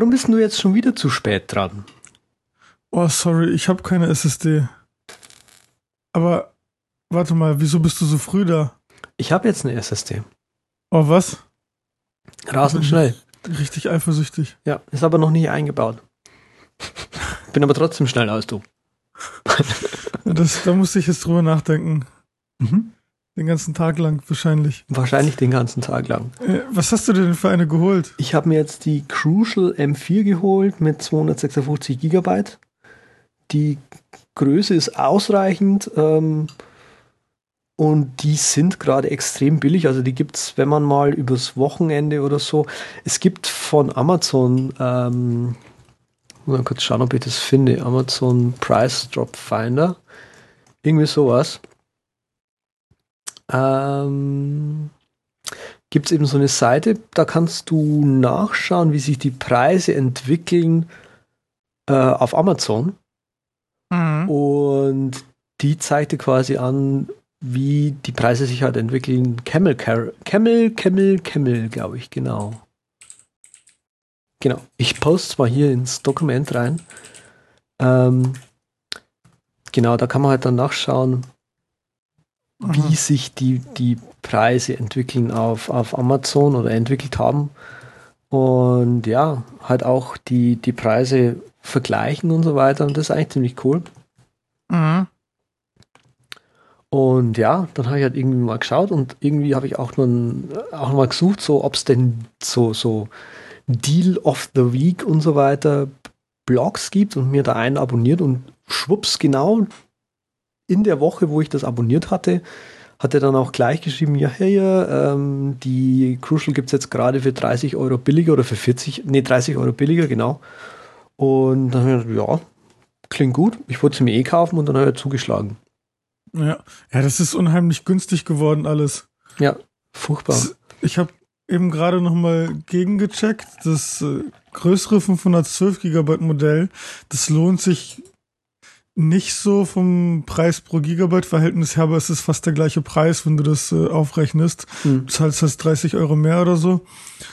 Warum bist du jetzt schon wieder zu spät dran? Oh, sorry, ich habe keine SSD. Aber warte mal, wieso bist du so früh da? Ich habe jetzt eine SSD. Oh, was? Rasend schnell. Richtig eifersüchtig. Ja, ist aber noch nicht eingebaut. Bin aber trotzdem schneller als du. Das, da musste ich jetzt drüber nachdenken. Mhm. Den ganzen Tag lang wahrscheinlich. Wahrscheinlich den ganzen Tag lang. Äh, was hast du denn für eine geholt? Ich habe mir jetzt die Crucial M4 geholt mit 256 Gigabyte. Die Größe ist ausreichend ähm, und die sind gerade extrem billig. Also die gibt es, wenn man mal übers Wochenende oder so. Es gibt von Amazon, ähm, muss mal kurz schauen, ob ich das finde, Amazon Price Drop Finder. Irgendwie sowas. Ähm, gibt es eben so eine Seite, da kannst du nachschauen, wie sich die Preise entwickeln äh, auf Amazon. Mhm. Und die zeigte quasi an, wie die Preise sich halt entwickeln. Camel, Car Camel, Camel, Camel, glaube ich, genau. Genau. Ich poste es mal hier ins Dokument rein. Ähm, genau, da kann man halt dann nachschauen, wie Mhm. sich die, die Preise entwickeln auf, auf Amazon oder entwickelt haben. Und ja, halt auch die, die Preise vergleichen und so weiter. Und das ist eigentlich ziemlich cool. Mhm. Und ja, dann habe ich halt irgendwie mal geschaut und irgendwie habe ich auch ein- auch mal gesucht, so ob es denn so, so Deal of the Week und so weiter Blogs gibt und mir da einen abonniert und schwupps, genau in der Woche, wo ich das abonniert hatte, hat er dann auch gleich geschrieben, ja, hey, ähm, die Crucial gibt es jetzt gerade für 30 Euro billiger oder für 40, nee, 30 Euro billiger, genau. Und dann habe ich gedacht, ja, klingt gut. Ich wollte sie mir eh kaufen und dann habe ich zugeschlagen. Ja. ja, das ist unheimlich günstig geworden alles. Ja, furchtbar. Das- Ich habe eben gerade noch mal gegengecheckt. Das äh, größere 512 Gigabyte Modell, das lohnt sich nicht so vom Preis pro Gigabyte Verhältnis her, aber es ist fast der gleiche Preis, wenn du das äh, aufrechnest. Hm. Das heißt, hast 30 Euro mehr oder so,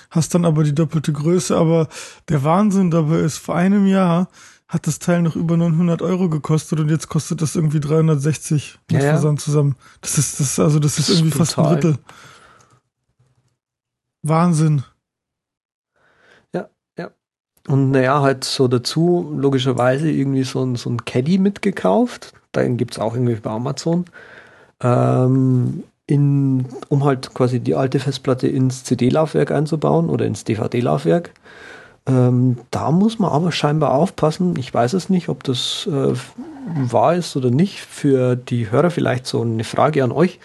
hast dann aber die doppelte Größe. Aber der Wahnsinn dabei ist, vor einem Jahr hat das Teil noch über 900 Euro gekostet und jetzt kostet das irgendwie 360 mit Ja. Versand zusammen. Das ist, das, also das, Das ist ist irgendwie fast ein brutal. Drittel. Wahnsinn. Und naja, halt so dazu logischerweise irgendwie so ein, so ein Caddy mitgekauft. Den gibt es auch irgendwie bei Amazon. Ähm, in, um halt quasi die alte Festplatte ins CD-Laufwerk einzubauen oder ins DVD-Laufwerk. Ähm, da muss man aber scheinbar aufpassen. Ich weiß es nicht, ob das äh, wahr ist oder nicht. Für die Hörer vielleicht so eine Frage an euch.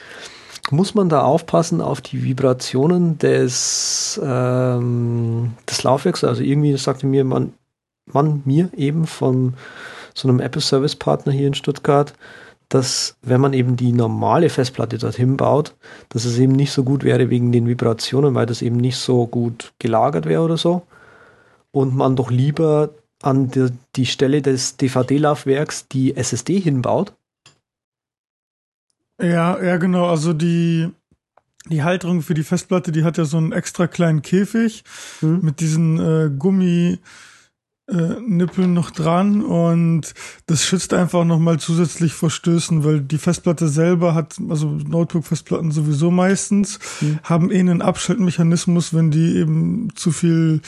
Muss man da aufpassen auf die Vibrationen des, ähm, des Laufwerks? Also irgendwie sagte mir man, man mir eben von so einem Apple Service Partner hier in Stuttgart, dass wenn man eben die normale Festplatte dorthin baut, dass es eben nicht so gut wäre wegen den Vibrationen, weil das eben nicht so gut gelagert wäre oder so. Und man doch lieber an die, die Stelle des DVD-Laufwerks die SSD hinbaut. Ja, ja, genau. Also die, die Halterung für die Festplatte, die hat ja so einen extra kleinen Käfig Hm? mit diesen äh, Gummi. Äh, Nippeln noch dran und das schützt einfach nochmal zusätzlich vor Stößen, weil die Festplatte selber hat, also Notebook-Festplatten sowieso meistens, Hm. haben eh einen Abschaltmechanismus, wenn die eben zu viel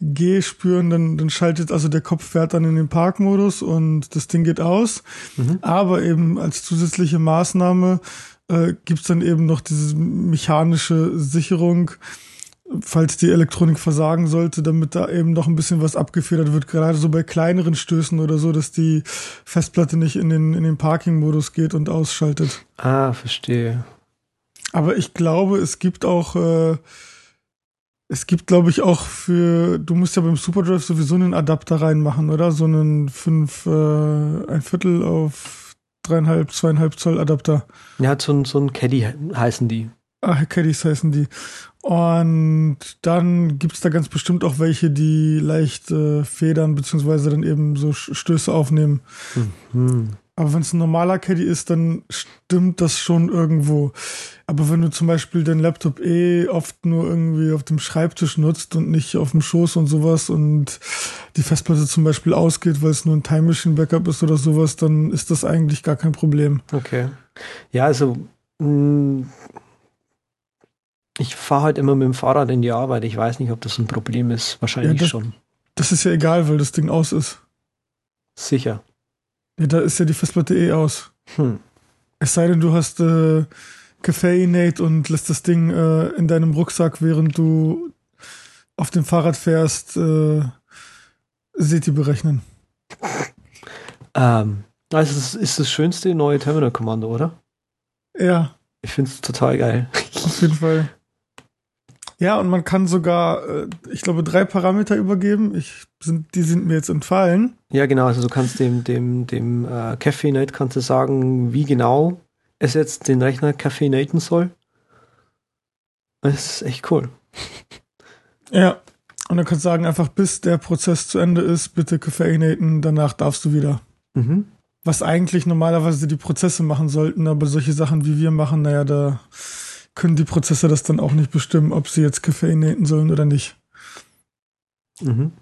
G spüren, dann, dann schaltet, also der Kopf fährt dann in den Parkmodus und das Ding geht aus. Mhm. Aber eben als zusätzliche Maßnahme äh, gibt's dann eben noch diese mechanische Sicherung, falls die Elektronik versagen sollte, damit da eben noch ein bisschen was abgefedert wird, gerade so bei kleineren Stößen oder so, dass die Festplatte nicht in den, in den Parking-Modus geht und ausschaltet. Ah, verstehe. Aber ich glaube, es gibt auch, äh, es gibt, glaube ich, auch für, du musst ja beim Superdrive sowieso einen Adapter reinmachen, oder? So einen fünf, äh, ein Viertel auf dreieinhalb, zweieinhalb Zoll Adapter. Ja, so ein, so ein Caddy heißen die. Ah, Caddies heißen die. Und dann gibt's da ganz bestimmt auch welche, die leicht äh, federn, beziehungsweise dann eben so Stöße aufnehmen. Mhm. Aber wenn es ein normaler Caddy ist, dann stimmt das schon irgendwo. Aber wenn du zum Beispiel deinen Laptop eh oft nur irgendwie auf dem Schreibtisch nutzt und nicht auf dem Schoß und sowas und die Festplatte zum Beispiel ausgeht, weil es nur ein Time Machine Backup ist oder sowas, dann ist das eigentlich gar kein Problem. Okay. Ja, also mh, mm, ich fahre halt immer mit dem Fahrrad in die Arbeit. Ich weiß nicht, ob das ein Problem ist. Wahrscheinlich ja, das, schon. Das ist ja egal, weil das Ding aus ist. Sicher. Ja, da ist ja die Festplatte eh aus. Hm. Es sei denn, du hast äh, Caffeinate und lässt das Ding äh, in deinem Rucksack, während du auf dem Fahrrad fährst, äh, SETI berechnen. Ähm, also es ist das schönste neue Terminal-Kommando, oder? Ja. Ich finde es total geil. Auf jeden Fall. Ja, und man kann sogar, äh, ich glaube, drei Parameter übergeben. Ich, sind, die sind mir jetzt entfallen. Ja, genau. Also du kannst dem, dem, dem äh, Caffeinate kannst du sagen, wie genau es jetzt den Rechner caffeinaten soll. Das ist echt cool. Ja. Und dann kannst du sagen, einfach bis der Prozess zu Ende ist, bitte caffeinaten, danach darfst du wieder. Mhm. Was eigentlich normalerweise die Prozesse machen sollten, aber solche Sachen wie wir machen, naja, da können die Prozesse das dann auch nicht bestimmen, ob sie jetzt Kaffee nähen sollen oder nicht. Mhm.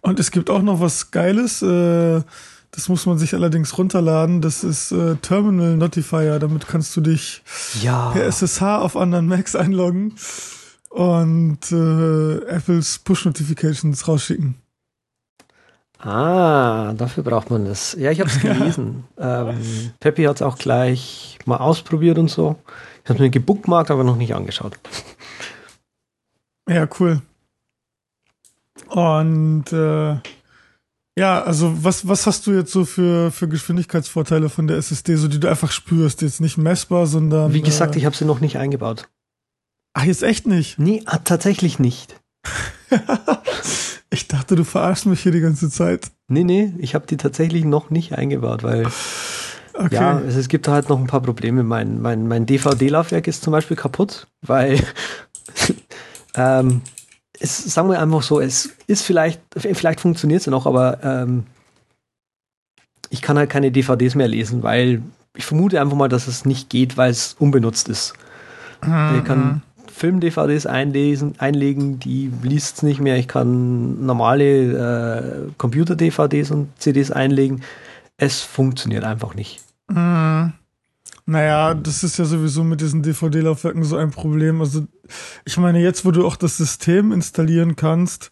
Und es gibt auch noch was Geiles, äh, das muss man sich allerdings runterladen. Das ist äh, Terminal Notifier. Damit kannst du dich ja. per SSH auf anderen Macs einloggen und äh, Apples Push Notifications rausschicken. Ah, dafür braucht man das. Ja, ich habe es gelesen. ähm, Peppy hat es auch gleich mal ausprobiert und so. Ich habe mir gebookmarkt, aber noch nicht angeschaut. Ja, cool. Und äh, ja, also was, was hast du jetzt so für, für Geschwindigkeitsvorteile von der SSD, so die du einfach spürst? Jetzt nicht messbar, sondern. Wie gesagt, äh, ich habe sie noch nicht eingebaut. Ach, jetzt echt nicht? Nee, ah, tatsächlich nicht. ich dachte, du verarschst mich hier die ganze Zeit. Nee, nee, ich habe die tatsächlich noch nicht eingebaut, weil Okay. Ja, es, es, gibt halt noch ein paar Probleme. Mein, mein, mein DVD-Laufwerk ist zum Beispiel kaputt, weil ähm, es, sagen wir einfach so, es ist vielleicht, vielleicht funktioniert es ja noch, aber ähm, ich kann halt keine DVDs mehr lesen, weil ich vermute einfach mal, dass es nicht geht, weil es unbenutzt ist. Mhm. Ich kann Film-DVDs einlesen, einlegen, die liest es nicht mehr. Ich kann normale äh, Computer-DVDs und CDs einlegen. Es funktioniert einfach nicht. Mhm. Naja, das ist ja sowieso mit diesen DVD-Laufwerken so ein Problem. Also, ich meine, jetzt, wo du auch das System installieren kannst,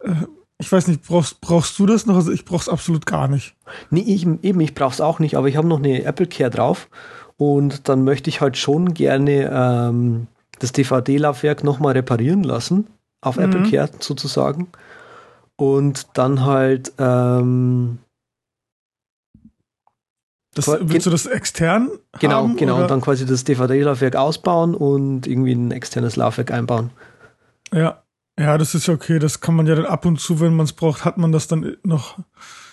äh, ich weiß nicht, brauchst, brauchst du das noch? Also, ich brauch's absolut gar nicht. Nee, ich, eben, ich brauch's auch nicht, aber ich habe noch eine Apple Care drauf und dann möchte ich halt schon gerne ähm, das DVD-Laufwerk nochmal reparieren lassen, auf mhm. Apple Care sozusagen. Und dann halt ähm, das, willst du das extern? Genau, haben, genau. Oder? Und dann quasi das DVD-Laufwerk ausbauen und irgendwie ein externes Laufwerk einbauen. Ja, ja, das ist ja okay. Das kann man ja dann ab und zu, wenn man es braucht, hat man das dann noch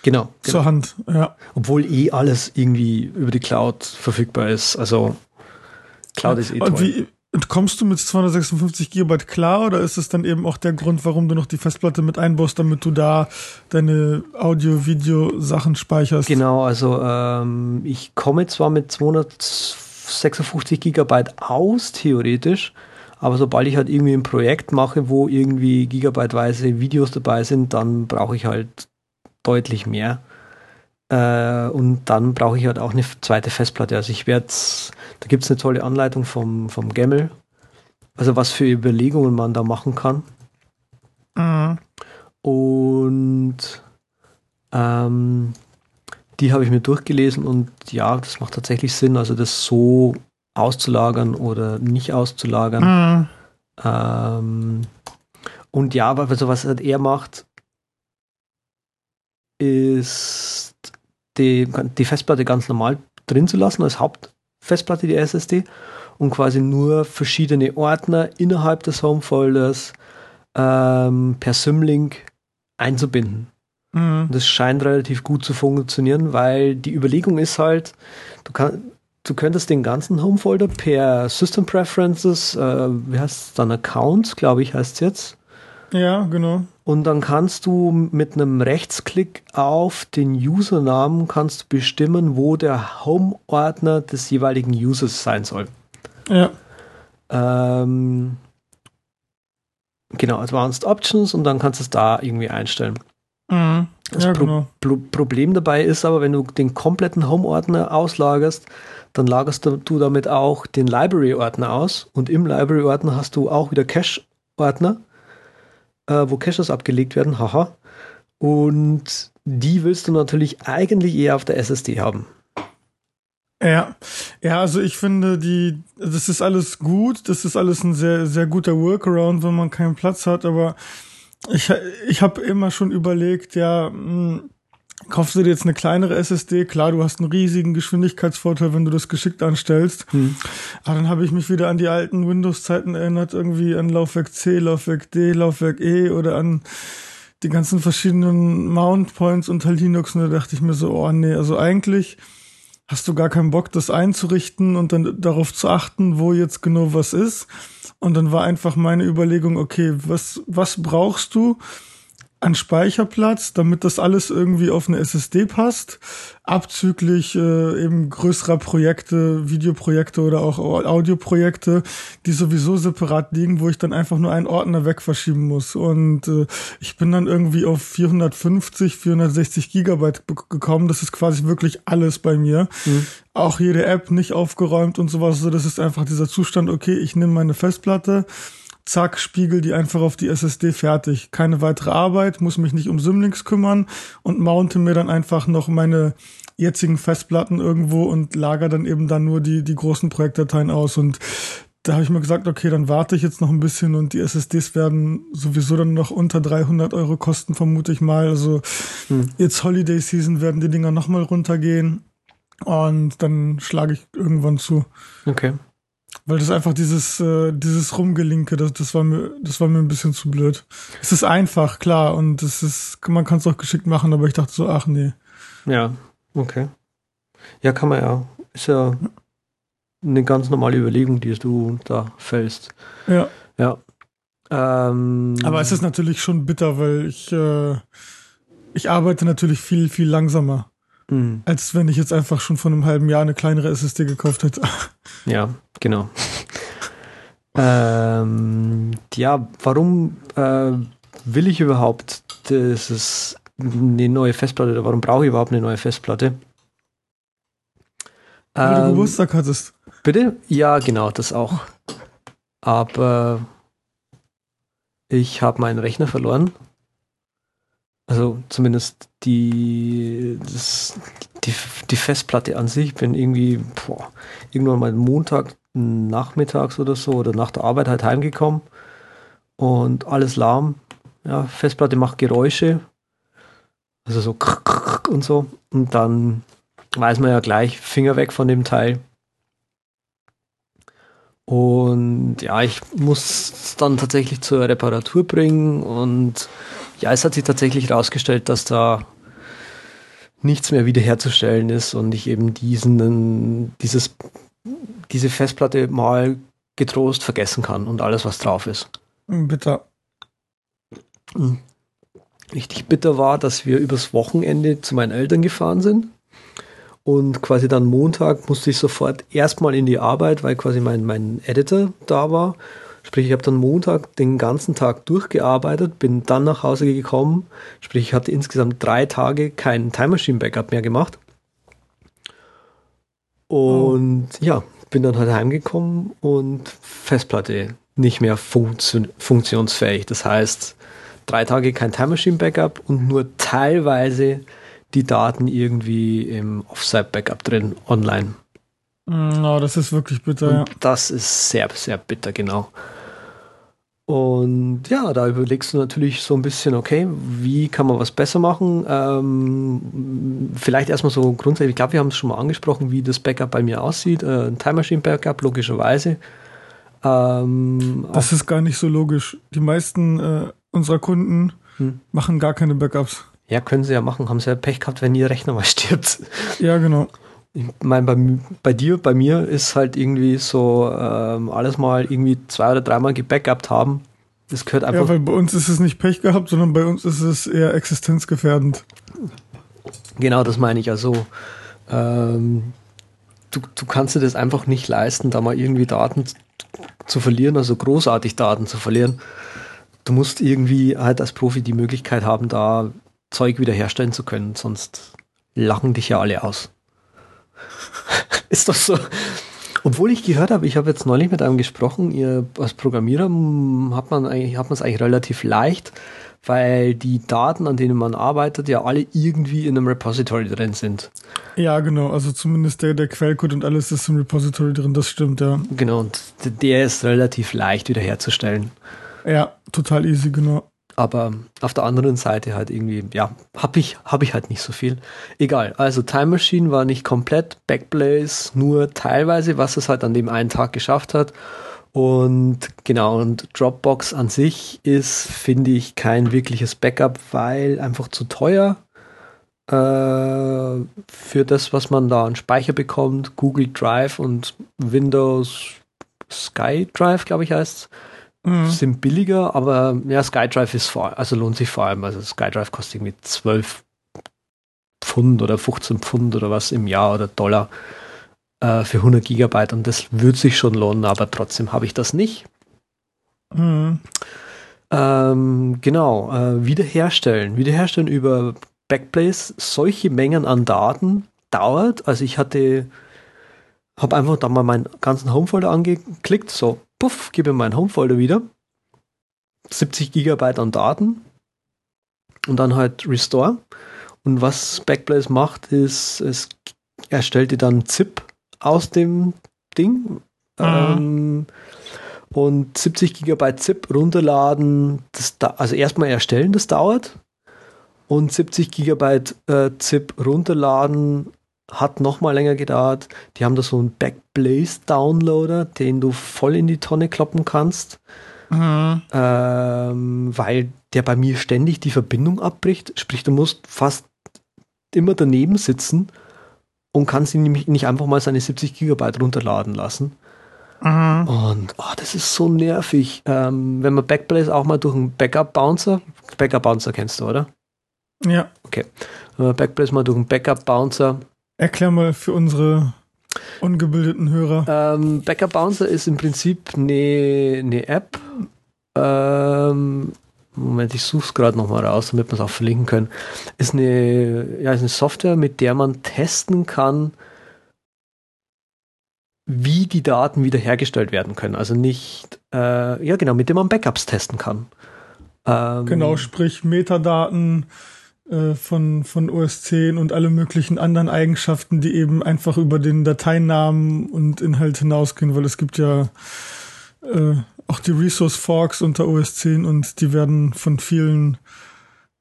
genau, zur genau. Hand. Ja. Obwohl eh alles irgendwie über die Cloud verfügbar ist. Also Cloud ist eh toll. Und wie, kommst du mit 256 GB klar oder ist es dann eben auch der Grund, warum du noch die Festplatte mit einbaust, damit du da deine Audio-Video-Sachen speicherst? Genau, also ähm, ich komme zwar mit 256 GB aus, theoretisch, aber sobald ich halt irgendwie ein Projekt mache, wo irgendwie gigabyteweise Videos dabei sind, dann brauche ich halt deutlich mehr. Äh, und dann brauche ich halt auch eine zweite Festplatte. Also ich werde, da gibt es eine tolle Anleitung vom, vom Gemmel, also was für Überlegungen man da machen kann. Mhm. Und ähm, die habe ich mir durchgelesen und ja, das macht tatsächlich Sinn, also das so auszulagern oder nicht auszulagern. Mhm. Ähm, und ja, also was halt er macht, ist die, die Festplatte ganz normal drin zu lassen als Hauptfestplatte, die SSD, und quasi nur verschiedene Ordner innerhalb des Homefolders ähm, per Symlink einzubinden. Mhm. Das scheint relativ gut zu funktionieren, weil die Überlegung ist halt, du, kann, du könntest den ganzen Homefolder per System Preferences, äh, wie heißt es dann, Accounts, glaube ich, heißt es jetzt. Ja, genau. Und dann kannst du mit einem Rechtsklick auf den Usernamen kannst du bestimmen, wo der Home-Ordner des jeweiligen Users sein soll. Ja. Ähm, genau, Advanced Options und dann kannst du es da irgendwie einstellen. Mhm. Das ja, Pro genau. Pro Problem dabei ist aber, wenn du den kompletten Home-Ordner auslagerst, dann lagerst du, du damit auch den Library-Ordner aus und im Library-Ordner hast du auch wieder Cache-Ordner, äh, wo Caches abgelegt werden, haha. Und die willst du natürlich eigentlich eher auf der SSD haben. Ja, ja, also ich finde, die, das ist alles gut, das ist alles ein sehr, sehr guter Workaround, wenn man keinen Platz hat, aber ich, ich habe immer schon überlegt, ja, mh, kaufst du dir jetzt eine kleinere SSD? Klar, du hast einen riesigen Geschwindigkeitsvorteil, wenn du das geschickt anstellst. Hm. Aber dann habe ich mich wieder an die alten Windows-Zeiten erinnert, irgendwie an Laufwerk C, Laufwerk D, Laufwerk E oder an die ganzen verschiedenen Mount Points unter Linux. Und da dachte ich mir so, oh nee, also eigentlich hast du gar keinen Bock, das einzurichten und dann darauf zu achten, wo jetzt genau was ist. Und dann war einfach meine Überlegung, okay, was, was brauchst du an Speicherplatz, damit das alles irgendwie auf eine SSD passt, abzüglich äh, eben größerer Projekte, Videoprojekte oder auch Audioprojekte, die sowieso separat liegen, wo ich dann einfach nur einen Ordner wegverschieben muss. Und äh, ich bin dann irgendwie auf 450, 460 Gigabyte gekommen. Das ist quasi wirklich alles bei mir. Mhm. Auch jede App nicht aufgeräumt und sowas. Also das ist einfach dieser Zustand, okay, ich nehme meine Festplatte, zack, spiegel die einfach auf die SSD fertig. Keine weitere Arbeit, muss mich nicht um Symlinks kümmern und mounte mir dann einfach noch meine jetzigen Festplatten irgendwo und lager dann eben dann nur die, die großen Projektdateien aus. Und da habe ich mir gesagt, okay, dann warte ich jetzt noch ein bisschen und die SSDs werden sowieso dann noch unter 300 Euro kosten, vermute ich mal. Also hm. jetzt Holiday Season werden die Dinger nochmal runtergehen und dann schlage ich irgendwann zu. Okay. Weil das einfach dieses, äh, dieses Rumgelinke, das, das war mir, das war mir ein bisschen zu blöd. Es ist einfach, klar, und es ist, man kann es auch geschickt machen, aber ich dachte so, ach nee. Ja, okay. Ja, kann man ja. Ist ja eine ganz normale Überlegung, die du da fällst. Ja. Ja. Ähm, aber es ist natürlich schon bitter, weil ich, äh, ich arbeite natürlich viel, viel langsamer. Mhm. Als wenn ich jetzt einfach schon vor einem halben Jahr eine kleinere SSD gekauft hätte. Ja, genau. ähm, ja, warum äh, will ich überhaupt dieses, eine neue Festplatte oder warum brauche ich überhaupt eine neue Festplatte? Weil ähm, du Geburtstag hattest. Bitte? Ja, genau, das auch. Aber ich habe meinen Rechner verloren also zumindest die, das, die, die Festplatte an sich. bin irgendwie boah, irgendwann mal Montag nachmittags oder so oder nach der Arbeit halt heimgekommen und alles lahm. Ja, Festplatte macht Geräusche. Also so und so. Und dann weiß man ja gleich, Finger weg von dem Teil. Und ja, ich muss es dann tatsächlich zur Reparatur bringen und ja, es hat sich tatsächlich herausgestellt, dass da nichts mehr wiederherzustellen ist und ich eben diesen, dieses, diese Festplatte mal getrost vergessen kann und alles, was drauf ist. Bitter. Hm. Richtig bitter war, dass wir übers Wochenende zu meinen Eltern gefahren sind und quasi dann Montag musste ich sofort erstmal in die Arbeit, weil quasi mein, mein Editor da war Sprich, ich habe dann Montag den ganzen Tag durchgearbeitet, bin dann nach Hause gekommen. Sprich, ich hatte insgesamt drei Tage kein Time Machine Backup mehr gemacht. Und oh. ja, bin dann halt heimgekommen und Festplatte nicht mehr funktio funktionsfähig. Das heißt, drei Tage kein Time Machine Backup und nur teilweise die Daten irgendwie im Offsite Backup drin, online. Oh, das ist wirklich bitter. Ja. Das ist sehr, sehr bitter, genau. Und ja, da überlegst du natürlich so ein bisschen, okay, wie kann man was besser machen? Ähm, vielleicht erstmal so grundsätzlich, ich glaube, wir haben es schon mal angesprochen, wie das Backup bei mir aussieht. Äh, ein Time Machine Backup, logischerweise. Ähm, das ist gar nicht so logisch. Die meisten äh, unserer Kunden hm. machen gar keine Backups. Ja, können sie ja machen. Haben sie ja Pech gehabt, wenn ihr Rechner mal stirbt. Ja, genau. Ich meine, bei, bei dir, bei mir ist halt irgendwie so ähm, alles mal irgendwie zwei oder dreimal gebackupt haben. Das gehört einfach. Ja, weil bei uns ist es nicht Pech gehabt, sondern bei uns ist es eher existenzgefährdend. Genau, das meine ich. Also ähm, du, du kannst dir das einfach nicht leisten, da mal irgendwie Daten zu verlieren, also großartig Daten zu verlieren. Du musst irgendwie halt als Profi die Möglichkeit haben, da Zeug wiederherstellen zu können, sonst lachen dich ja alle aus. Ist doch so. Obwohl ich gehört habe, ich habe jetzt neulich mit einem gesprochen, ihr als Programmierer hat man eigentlich, hat man es eigentlich relativ leicht, weil die Daten, an denen man arbeitet, ja alle irgendwie in einem Repository drin sind. Ja, genau. Also zumindest der, der Quellcode und alles ist im Repository drin, das stimmt, ja. Genau, und der ist relativ leicht wiederherzustellen. Ja, total easy, genau. Aber auf der anderen Seite halt irgendwie, ja, habe ich, hab ich halt nicht so viel. Egal, also Time Machine war nicht komplett, Backblaze nur teilweise, was es halt an dem einen Tag geschafft hat. Und genau, und Dropbox an sich ist, finde ich, kein wirkliches Backup, weil einfach zu teuer äh, für das, was man da an Speicher bekommt. Google Drive und Windows Sky Drive, glaube ich, heißt es mhm. sind billiger, aber ja, SkyDrive ist vor, also lohnt sich vor allem. Also SkyDrive kostet irgendwie 12 Pfund oder 15 Pfund oder was im Jahr oder Dollar äh, für 100 Gigabyte und das würde sich schon lohnen, aber trotzdem habe ich das nicht. Mhm. Ähm, genau, äh, wiederherstellen. Wiederherstellen über Backblaze. Solche Mengen an Daten dauert. Also ich hatte, habe einfach da mal meinen ganzen Homefolder angeklickt, so puff, gebe meinen Homefolder wieder. 70 Gigabyte an Daten und dann halt Restore. Und was Backblaze macht, ist, es erstellt dir dann ZIP aus dem Ding. Mhm. Ähm, und 70 Gigabyte ZIP runterladen, das da, also erstmal erstellen, das dauert. Und 70 Gigabyte äh, ZIP runterladen hat noch mal länger gedauert. Die haben da so einen Backblaze Downloader, den du voll in die Tonne kloppen kannst, mhm. ähm, weil der bei mir ständig die Verbindung abbricht. Sprich, du musst fast immer daneben sitzen und kannst ihn nämlich nicht einfach mal seine 70 Gigabyte runterladen lassen. Mhm. Und oh, das ist so nervig. Ähm, wenn man Backblaze auch mal durch einen Backup Bouncer, Backup Bouncer kennst du, oder? Ja. Okay. Wenn man Backblaze mal durch einen Backup Bouncer Erklär mal für unsere ungebildeten Hörer. Ähm, Backup Bouncer ist im Prinzip eine, eine App. Ähm, Moment, ich suche es gerade nochmal raus, damit wir es auch verlinken können. Ist eine, ja, ist eine Software, mit der man testen kann, wie die Daten wiederhergestellt werden können. Also nicht, äh, ja genau, mit dem man Backups testen kann. Ähm, genau, sprich Metadaten, äh, von, von OS 10 und alle möglichen anderen Eigenschaften, die eben einfach über den Dateinamen und Inhalt hinausgehen, weil es gibt ja äh, auch die Resource Forks unter OS 10 und die werden von vielen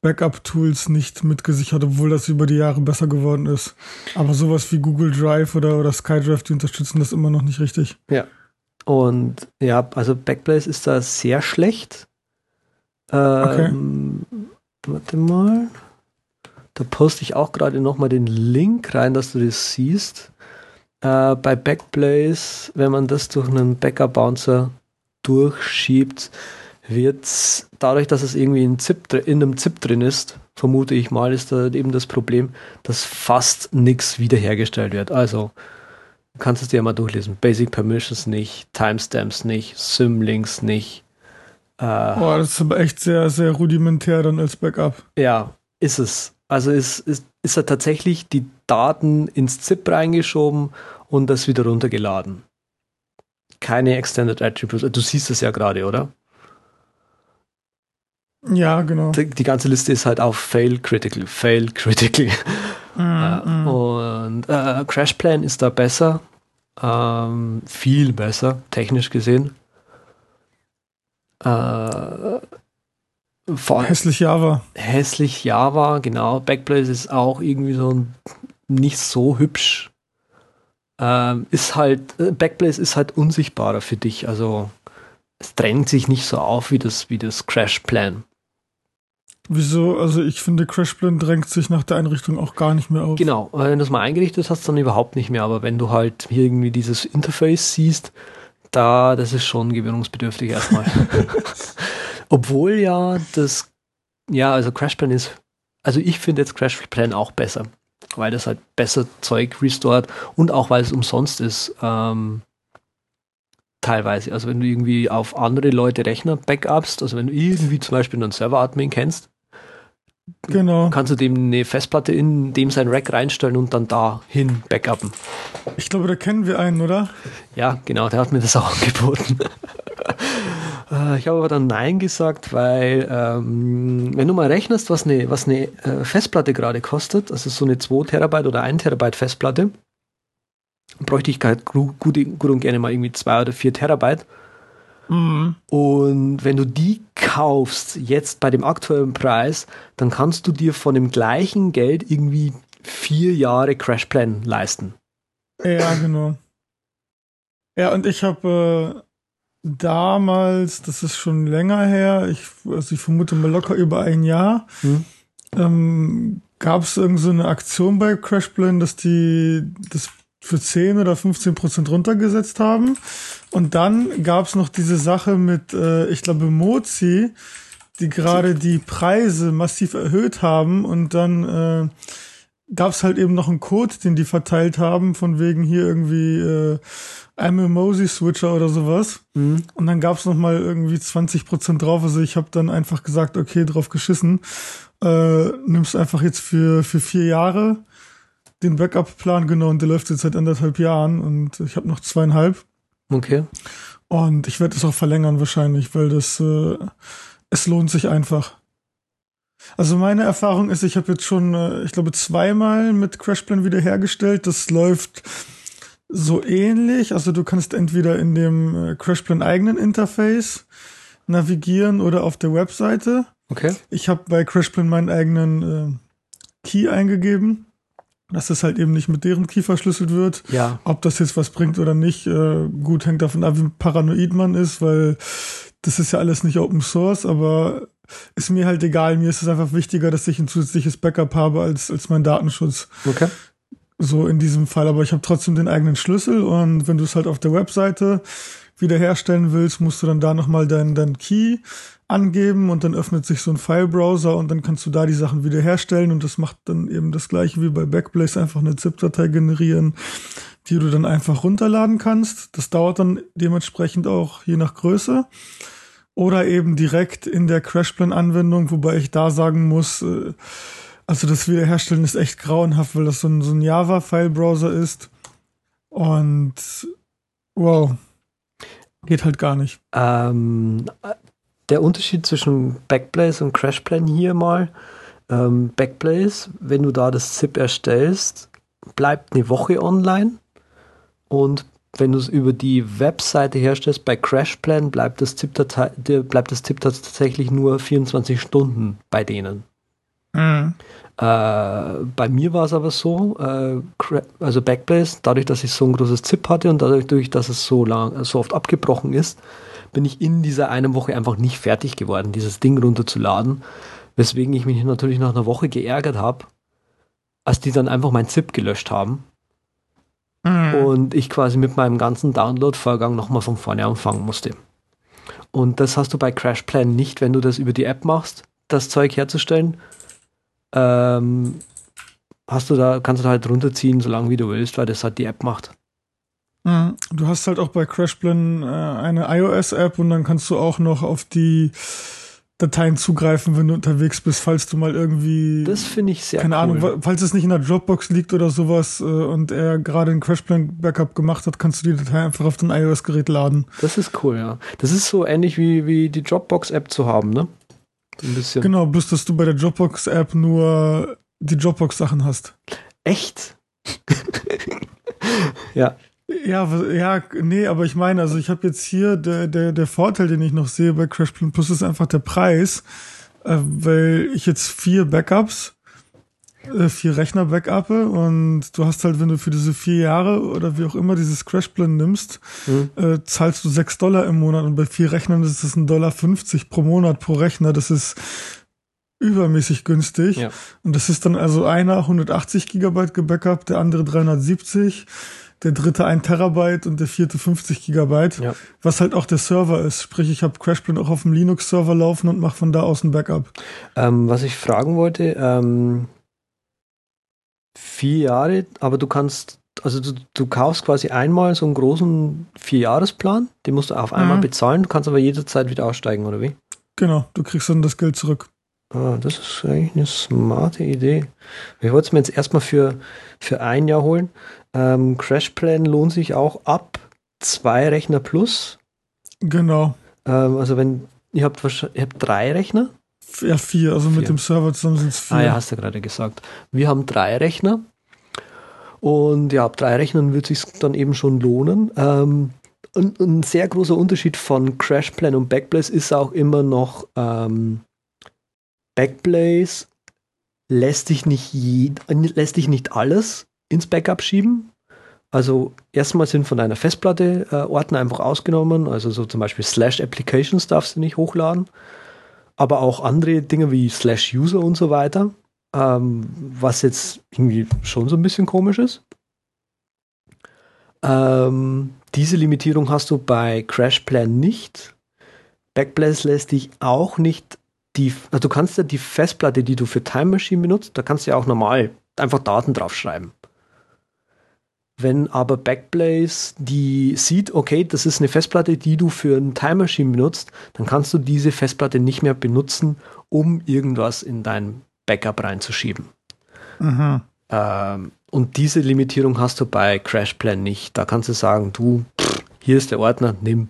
Backup-Tools nicht mitgesichert, obwohl das über die Jahre besser geworden ist. Aber sowas wie Google Drive oder, oder SkyDrive, die unterstützen das immer noch nicht richtig. Ja. Und ja, also Backblaze ist da sehr schlecht. Ähm, okay. Warte mal. Da poste ich auch gerade nochmal den Link rein, dass du das siehst. Äh, bei Backblaze, wenn man das durch einen Backup-Bouncer durchschiebt, wird dadurch, dass es irgendwie in, ZIP, in einem ZIP drin ist, vermute ich mal, ist da eben das Problem, dass fast nichts wiederhergestellt wird. Also, du kannst es dir mal durchlesen. Basic Permissions nicht, Timestamps nicht, Symlinks nicht. Äh, oh, das ist aber echt sehr, sehr rudimentär dann als Backup. Ja, ist es. Also ist, ist, ist er tatsächlich die Daten ins ZIP reingeschoben und das wieder runtergeladen. Keine Extended Attributes. Du siehst es ja gerade, oder? Ja, genau. Die, die, ganze Liste ist halt auf Fail Critical, Fail Critical. Mm, mm. Und äh, Crash Plan ist da besser. Ähm, viel besser, technisch gesehen. Äh, vor hässlich Java. Hässlich Java, genau. Backblaze ist auch irgendwie so ein, nicht so hübsch. Ähm, ist halt, äh, Backblaze ist halt unsichtbarer für dich. Also es drängt sich nicht so auf wie das, wie das Crash Plan. Wieso? Also ich finde, Crash Plan drängt sich nach der Einrichtung auch gar nicht mehr auf. Genau, wenn du es mal eingerichtet hast, dann überhaupt nicht mehr. Aber wenn du halt hier irgendwie dieses Interface siehst, da, das ist schon gewöhnungsbedürftig erstmal. Obwohl ja das, ja, also Crashplan ist, also ich finde jetzt Crashplan auch besser, weil das halt besser Zeug restort und auch weil es umsonst ist. Ähm, teilweise. Also wenn du irgendwie auf andere Leute Rechner backupst, also wenn du irgendwie zum Beispiel einen Server-Admin kennst, Genau. kannst du dem eine Festplatte in dem sein Rack reinstellen und dann dahin backuppen. Ich glaube, da kennen wir einen, oder? Ja, genau, der hat mir das auch angeboten. Äh, ich habe aber dann Nein gesagt, weil ähm, wenn du mal rechnest, was eine, was eine äh, Festplatte gerade kostet, also so eine 2 Terabyte oder 1 Terabyte Festplatte, bräuchte ich halt gut, gut und gerne mal irgendwie 2 oder 4 Terabyte. Mhm. Und wenn du die kaufst, jetzt bei dem aktuellen Preis, dann kannst du dir von dem gleichen Geld irgendwie vier Jahre Crashplan leisten. Ja, genau. Ja, und ich habe äh, damals, das ist schon länger her, ich, also ich vermute mal locker über ein Jahr, Hm? ähm, gab es irgend so eine Aktion bei Crashplan, dass die das für 10 oder 15 Prozent runtergesetzt haben. Und dann gab es noch diese Sache mit, äh, ich glaube, Mozi, die gerade die Preise massiv erhöht haben und dann äh, gab es halt eben noch einen Code, den die verteilt haben, von wegen hier irgendwie äh, I'm a Mosi Switcher oder sowas. Hm? Und dann gab's noch mal irgendwie 20% drauf. Also ich habe dann einfach gesagt, okay, drauf geschissen. Äh, nimmst einfach jetzt für, für vier Jahre den Backup-Plan, genau, und der läuft jetzt seit anderthalb Jahren und ich habe noch zweieinhalb. Okay. Und ich werde es auch verlängern wahrscheinlich, weil das äh, es lohnt sich einfach. Also meine Erfahrung ist, ich habe jetzt schon, äh, ich glaube, zweimal mit Crashplan wiederhergestellt. Das läuft so ähnlich. Also du kannst entweder in dem äh, Crashplan eigenen Interface navigieren oder auf der Webseite. Okay. Ich habe bei Crashplan meinen eigenen äh, Key eingegeben, dass es halt eben nicht mit deren Key verschlüsselt wird. Ja. Ob das jetzt was bringt oder nicht, äh, gut, hängt davon ab, wie paranoid man ist, weil das ist ja alles nicht Open Source, aber ist mir halt egal. Mir ist es einfach wichtiger, dass ich ein zusätzliches Backup habe als, als mein Datenschutz. Okay. So in diesem Fall. Aber ich habe trotzdem den eigenen Schlüssel und wenn du es halt auf der Webseite wiederherstellen willst, musst du dann da nochmal deinen dein Key angeben und dann öffnet sich so ein File-Browser und dann kannst du da die Sachen wiederherstellen und das macht dann eben das gleiche wie bei Backblaze, einfach eine ZIP-Datei generieren, die du dann einfach runterladen kannst. Das dauert dann dementsprechend auch je nach Größe. Oder eben direkt in der Crashplan-Anwendung, wobei ich da sagen muss, äh, also das Wiederherstellen ist echt grauenhaft, weil das so ein, so ein Java-File-Browser ist. Und wow, geht halt gar nicht. Ähm, der Unterschied zwischen Backblaze und Crashplan hier mal. Ähm, Backblaze, wenn du da das ZIP erstellst, bleibt eine Woche online. Und wenn du es über die Webseite herstellst, bei Crashplan bleibt das ZIP, bleibt das ZIP tatsächlich nur 24 Stunden bei denen. Äh, bei mir war es aber so, äh, also Backblaze, dadurch, dass ich so ein großes ZIP hatte und dadurch, dass es so lang, so oft abgebrochen ist, bin ich in dieser einen Woche einfach nicht fertig geworden, dieses Ding runterzuladen, weswegen ich mich natürlich nach einer Woche geärgert habe, als die dann einfach mein ZIP gelöscht haben und ich quasi mit meinem ganzen Download-Vorgang nochmal von vorne anfangen musste. Und das hast du bei CrashPlan nicht, wenn du das über die App machst, das Zeug herzustellen. Ähm, hast du da, kannst du da halt runterziehen, solange wie du willst, weil das halt die App macht. Mhm. Du hast halt auch bei Crashplan äh, eine iOS-App und dann kannst du auch noch auf die Dateien zugreifen, wenn du unterwegs bist, falls du mal irgendwie, Das finde ich sehr keine cool. Ahnung, falls es nicht in der Dropbox liegt oder sowas äh, und er gerade ein Crashplan-Backup gemacht hat, kannst du die Datei einfach auf dein iOS-Gerät laden. Das ist cool, ja. Das ist so ähnlich wie, wie die Dropbox-App zu haben, ne? Ein bisschen. Genau, bloß dass du bei der Dropbox-App nur die Dropbox-Sachen hast. Echt? ja. Ja, ja, nee, aber ich meine, also ich habe jetzt hier der, der, der Vorteil, den ich noch sehe bei Crashplan Plus ist einfach der Preis, äh, weil ich jetzt vier Backups, äh, vier Rechner backuppe und du hast halt, wenn du für diese vier Jahre oder wie auch immer dieses Crashplan nimmst, Hm. äh, zahlst du sechs Dollar im Monat und bei vier Rechnern ist es ein Dollar 50 pro Monat pro Rechner. Das ist übermäßig günstig. Ja. Und das ist dann also einer 180 Gigabyte gebackupt, der andere 370. der dritte 1 Terabyte und der vierte 50 Gigabyte, Ja. was halt auch der Server ist. Sprich, ich habe CrashPlan auch auf dem Linux-Server laufen und mache von da aus ein Backup. Ähm, was ich fragen wollte, ähm, vier Jahre, aber du kannst, also du, du kaufst quasi einmal so einen großen Vierjahresplan, den musst du auf einmal Mhm. bezahlen, du kannst aber jederzeit wieder aussteigen, oder wie? Genau, du kriegst dann das Geld zurück. Ah, das ist eigentlich eine smarte Idee. Ich wollte es mir jetzt erstmal für, für ein Jahr holen. Ähm, Crashplan lohnt sich auch ab zwei Rechner plus. Genau. Ähm, also wenn, ihr habt wahrscheinlich, ihr habt drei Rechner? Ja, vier, also mit Vier. dem Server zusammen sind es vier. Ah ja, hast du gerade gesagt. Wir haben drei Rechner. Und ja, ab drei Rechnern wird sich dann eben schon lohnen. Ähm, und ein sehr großer Unterschied von Crashplan und Backblaze ist auch immer noch, ähm, Backblaze lässt dich nicht je, lässt dich nicht alles ins Backup schieben. Also erstmal sind von deiner Festplatte äh, Ordner einfach ausgenommen, also so zum Beispiel Slash Applications darfst du nicht hochladen, aber auch andere Dinge wie Slash User und so weiter, ähm, was jetzt irgendwie schon so ein bisschen komisch ist. Ähm, diese Limitierung hast du bei CrashPlan nicht. Backblaze lässt dich auch nicht die, also du kannst ja die Festplatte, die du für Time Machine benutzt, da kannst du ja auch normal einfach Daten draufschreiben. Wenn aber Backblaze die sieht, okay, das ist eine Festplatte, die du für ein Time Machine benutzt, dann kannst du diese Festplatte nicht mehr benutzen, um irgendwas in dein Backup reinzuschieben. Mhm. Ähm, und diese Limitierung hast du bei CrashPlan nicht. Da kannst du sagen, du, pff, hier ist der Ordner, nimm.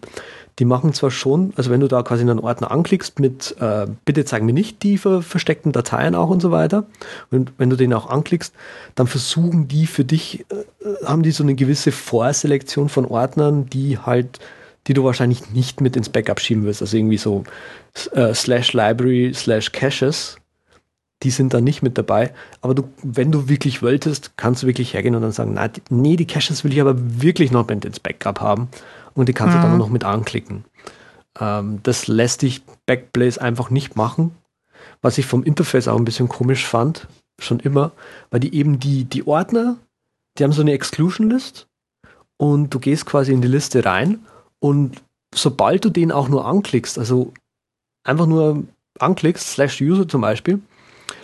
Die machen zwar schon, also wenn du da quasi einen Ordner anklickst mit, äh, bitte zeig mir nicht die ver versteckten Dateien auch und so weiter, und wenn du den auch anklickst, dann versuchen die für dich, äh, haben die so eine gewisse Vorselektion von Ordnern, die halt, die du wahrscheinlich nicht mit ins Backup schieben wirst. Also irgendwie so äh, slash library slash caches, die sind da nicht mit dabei. Aber du, wenn du wirklich wolltest, kannst du wirklich hergehen und dann sagen, na, die, nee, die Caches will ich aber wirklich noch mit ins Backup haben. Und die kannst du Mhm. dann noch mit anklicken. Ähm, das lässt dich Backblaze einfach nicht machen. Was ich vom Interface auch ein bisschen komisch fand, schon immer, weil die eben die, die Ordner, die haben so eine Exclusion List und du gehst quasi in die Liste rein und sobald du den auch nur anklickst, also einfach nur anklickst, slash user zum Beispiel,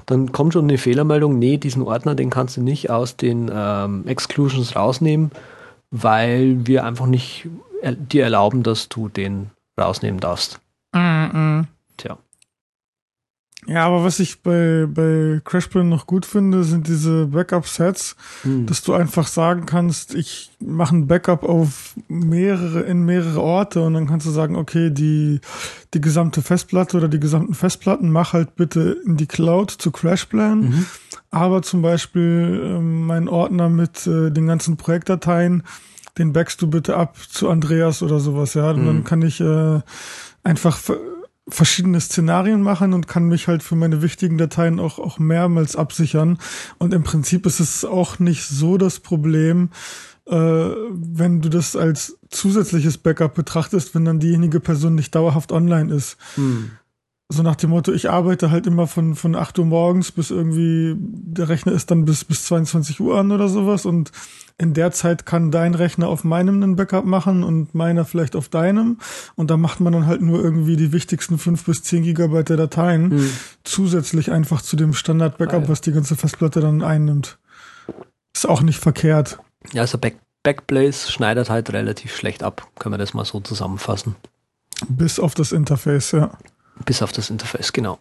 dann kommt schon eine Fehlermeldung, nee, diesen Ordner, den kannst du nicht aus den ähm, Exclusions rausnehmen, weil wir einfach nicht dir erlauben, dass du den rausnehmen darfst. Mhm. Tja. Ja, aber was ich bei, bei CrashPlan noch gut finde, sind diese Backup-Sets, Hm. dass du einfach sagen kannst, ich mache ein Backup auf mehrere, in mehrere Orte und dann kannst du sagen, okay, die, die gesamte Festplatte oder die gesamten Festplatten mach halt bitte in die Cloud zu CrashPlan. Mhm. Aber zum Beispiel ähm, mein Ordner mit äh, den ganzen Projektdateien, den backst du bitte ab zu Andreas oder sowas, ja. Und Mhm. dann kann ich äh, einfach ver- verschiedene Szenarien machen und kann mich halt für meine wichtigen Dateien auch, auch mehrmals absichern. Und im Prinzip ist es auch nicht so das Problem, äh, wenn du das als zusätzliches Backup betrachtest, wenn dann diejenige Person nicht dauerhaft online ist Hm. So nach dem Motto, ich arbeite halt immer von, von 8 Uhr morgens bis irgendwie, der Rechner ist dann bis, bis 22 Uhr an oder sowas und in der Zeit kann dein Rechner auf meinem einen Backup machen und meiner vielleicht auf deinem und da macht man dann halt nur irgendwie die wichtigsten 5 bis 10 Gigabyte der Dateien Hm. zusätzlich einfach zu dem Standard-Backup, was die ganze Festplatte dann einnimmt. Ist auch nicht verkehrt. Ja, also Back Backblaze schneidet halt relativ schlecht ab, können wir das mal so zusammenfassen. Bis auf das Interface, ja. Bis auf das Interface, genau.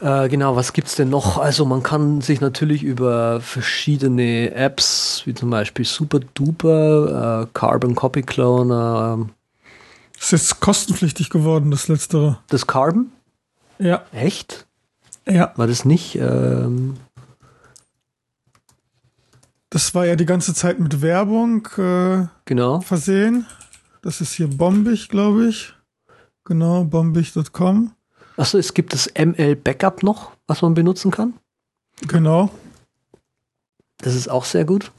Äh, genau, was gibt's denn noch? Also man kann sich natürlich über verschiedene Apps, wie zum Beispiel Super Duper, äh, Carbon Copy Clone, ähm, Ist jetzt kostenpflichtig geworden, das letztere. das Carbon, Ja, echt? ja. War das nicht? Ähm, Das war ja die ganze Zeit mit Werbung. Äh, genau. versehen. Das ist hier bombig, glaube ich. Genau, bombig.com. Achso, es gibt das ML Backup noch, was man benutzen kann. Genau. Das ist auch sehr gut.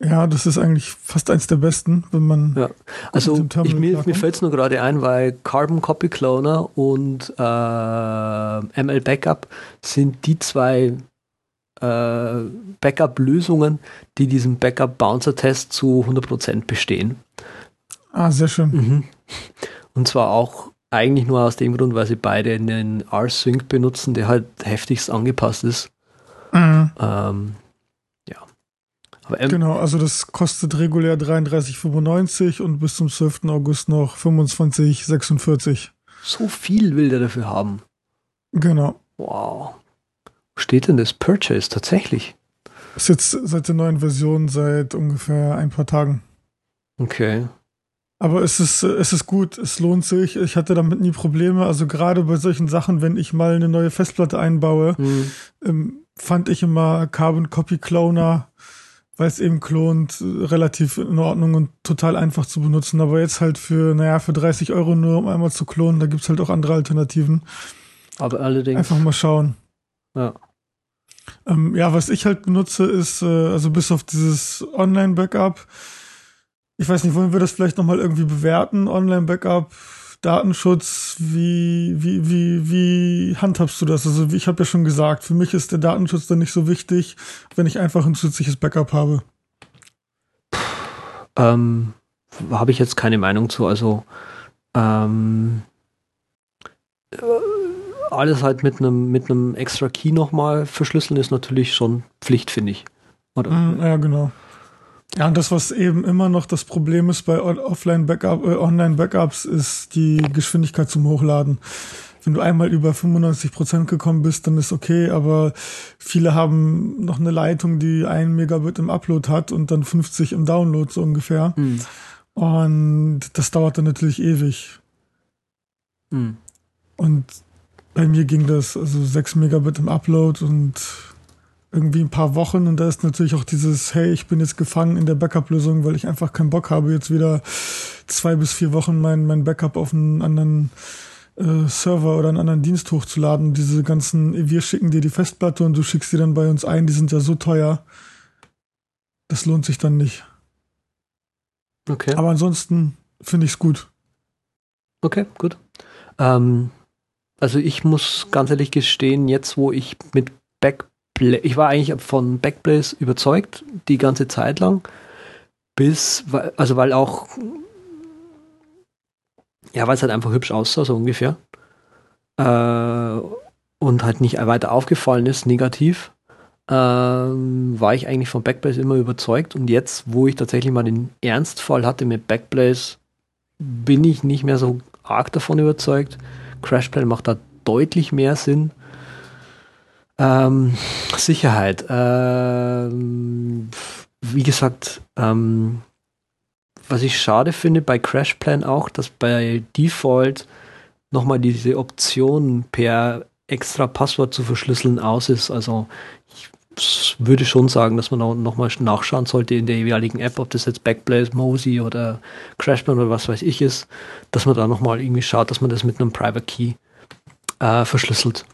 Ja, das ist eigentlich fast eins der besten, wenn man. Ja. Also ich, mir, mir fällt es nur gerade ein, weil Carbon Copy Cloner und äh, ML Backup sind die zwei äh, Backup-Lösungen, die diesen Backup-Bouncer-Test zu 100% bestehen. Ah, sehr schön. Mhm. Und zwar auch eigentlich nur aus dem Grund, weil sie beide einen R-Sync benutzen, der halt heftigst angepasst ist. Mhm. Ähm, ja. Aber, ähm, genau, also das kostet regulär 33,95 und bis zum 12. August noch 25,46. So viel will der dafür haben. Genau. Wow. Wo steht denn das Purchase tatsächlich? Ist jetzt seit der neuen Version seit ungefähr ein paar Tagen. Okay. Aber es ist, es ist gut, es lohnt sich. Ich hatte damit nie Probleme. Also gerade bei solchen Sachen, wenn ich mal eine neue Festplatte einbaue, mhm. ähm, fand ich immer Carbon Copy Cloner, weil es eben klont, relativ in Ordnung und total einfach zu benutzen. Aber jetzt halt für, naja, für 30 Euro nur, um einmal zu klonen, da gibt's halt auch andere Alternativen. Aber allerdings. Einfach mal schauen. Ja. Ähm, ja, was ich halt benutze, ist, äh, also bis auf dieses Online-Backup, ich weiß nicht, wollen wir das vielleicht nochmal irgendwie bewerten? Online-Backup, Datenschutz, wie, wie, wie, wie handhabst du das? Also ich habe ja schon gesagt, für mich ist der Datenschutz dann nicht so wichtig, wenn ich einfach ein zusätzliches Backup habe. Ähm, habe ich jetzt keine Meinung zu. Also ähm, alles halt mit einem mit einem extra Key nochmal verschlüsseln ist natürlich schon Pflicht, finde ich. Oder? Mm, ja, genau. Ja, und das, was eben immer noch das Problem ist bei Offline-Backup, äh, Online-Backups, ist die Geschwindigkeit zum Hochladen. Wenn du einmal über 95 Prozent gekommen bist, dann ist okay, aber viele haben noch eine Leitung, die ein Megabit im Upload hat und dann 50 im Download so ungefähr. Mhm. Und das dauert dann natürlich ewig. Mhm. Und bei mir ging das also 6 Megabit im Upload und irgendwie ein paar Wochen und da ist natürlich auch dieses, hey, ich bin jetzt gefangen in der Backup-Lösung, weil ich einfach keinen Bock habe, jetzt wieder zwei bis vier Wochen mein, mein Backup auf einen anderen äh, Server oder einen anderen Dienst hochzuladen. Diese ganzen, wir schicken dir die Festplatte und du schickst die dann bei uns ein, die sind ja so teuer. Das lohnt sich dann nicht. Okay. Aber ansonsten finde ich es gut. Okay, gut. Ähm, also ich muss ganz ehrlich gestehen, jetzt wo ich mit Back ich war eigentlich von Backblaze überzeugt, die ganze Zeit lang. Bis, also weil auch, ja, weil es halt einfach hübsch aussah, so ungefähr. Äh, und halt nicht weiter aufgefallen ist, negativ. Ähm, war ich eigentlich von Backblaze immer überzeugt. Und jetzt, wo ich tatsächlich mal den Ernstfall hatte mit Backblaze, bin ich nicht mehr so arg davon überzeugt. Crashplan macht da deutlich mehr Sinn. Ähm, Sicherheit. Ähm, wie gesagt, ähm, was ich schade finde bei CrashPlan auch, dass bei Default nochmal diese Option per extra Passwort zu verschlüsseln aus ist. Also ich würde schon sagen, dass man auch nochmal nachschauen sollte in der jeweiligen App, ob das jetzt Backblaze, Mozy oder CrashPlan oder was weiß ich ist, dass man da nochmal irgendwie schaut, dass man das mit einem Private Key äh, verschlüsselt.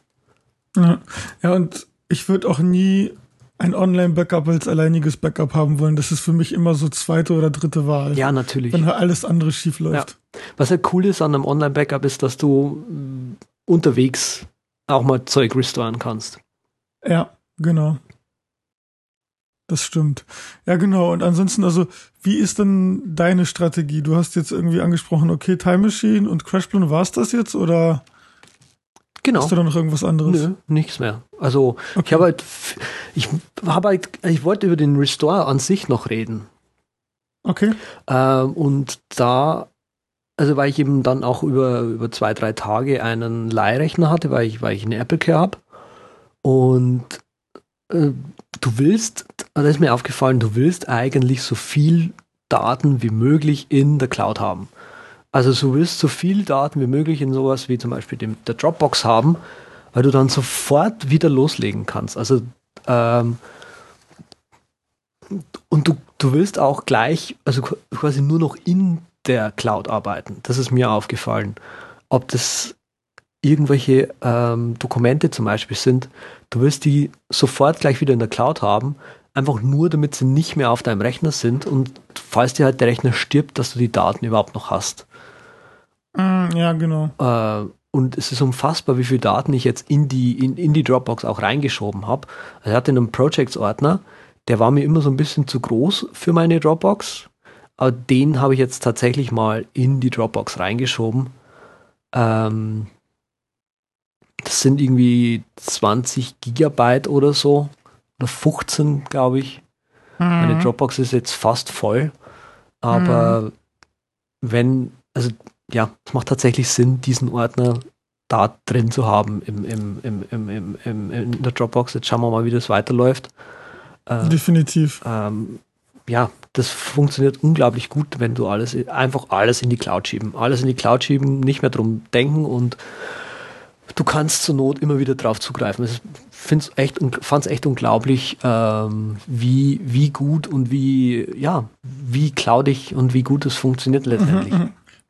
Ja, ja und ich würde auch nie ein Online-Backup als alleiniges Backup haben wollen. Das ist für mich immer so zweite oder dritte Wahl. Ja, natürlich. Wenn halt alles andere schief läuft. Ja. Was halt cool ist an einem Online-Backup ist, dass du mm, unterwegs auch mal Zeug restoren kannst. Ja, genau. Das stimmt. Ja, genau. Und ansonsten, also, wie ist denn deine Strategie? Du hast jetzt irgendwie angesprochen, okay, Time Machine und Crashplan, war es das jetzt oder? Genau. Hast du da noch irgendwas anderes? Nö, nichts mehr. Also okay. ich habe halt, ich habe halt, ich wollte über den Restore an sich noch reden. Okay. Ähm, und da, also weil ich eben dann auch über, über zwei, drei Tage einen Leihrechner hatte, weil ich, weil ich eine Apple Care habe. Und äh, du willst, da ist mir aufgefallen, du willst eigentlich so viel Daten wie möglich in der Cloud haben. Also du willst so viel Daten wie möglich in sowas wie zum Beispiel dem, der Dropbox haben, weil du dann sofort wieder loslegen kannst. Also ähm, und du, du willst auch gleich, also quasi nur noch in der Cloud arbeiten. Das ist mir aufgefallen. Ob das irgendwelche ähm, Dokumente zum Beispiel sind, du willst die sofort gleich wieder in der Cloud haben, einfach nur damit sie nicht mehr auf deinem Rechner sind und falls dir halt der Rechner stirbt, dass du die Daten überhaupt noch hast. Mm, ja, genau. Äh, und es ist unfassbar, wie viele Daten ich jetzt in die, in, in die Dropbox auch reingeschoben habe. Also ich hatte einen Projects-Ordner, der war mir immer so ein bisschen zu groß für meine Dropbox. Aber den habe ich jetzt tatsächlich mal in die Dropbox reingeschoben. Ähm, das sind irgendwie 20 Gigabyte oder so. Oder 15, glaube ich. Mhm. Meine Dropbox ist jetzt fast voll. Aber mhm. wenn, also ja, es macht tatsächlich Sinn, diesen Ordner da drin zu haben im, im, im, im, im, in der Dropbox. Jetzt schauen wir mal, wie das weiterläuft. Äh, Definitiv. Ähm, ja, das funktioniert unglaublich gut, wenn du alles, einfach alles in die Cloud schieben. Alles in die Cloud schieben, nicht mehr drum denken und du kannst zur Not immer wieder drauf zugreifen. Ich fand es echt unglaublich, ähm, wie, wie gut und wie, ja, wie cloudig und wie gut es funktioniert letztendlich.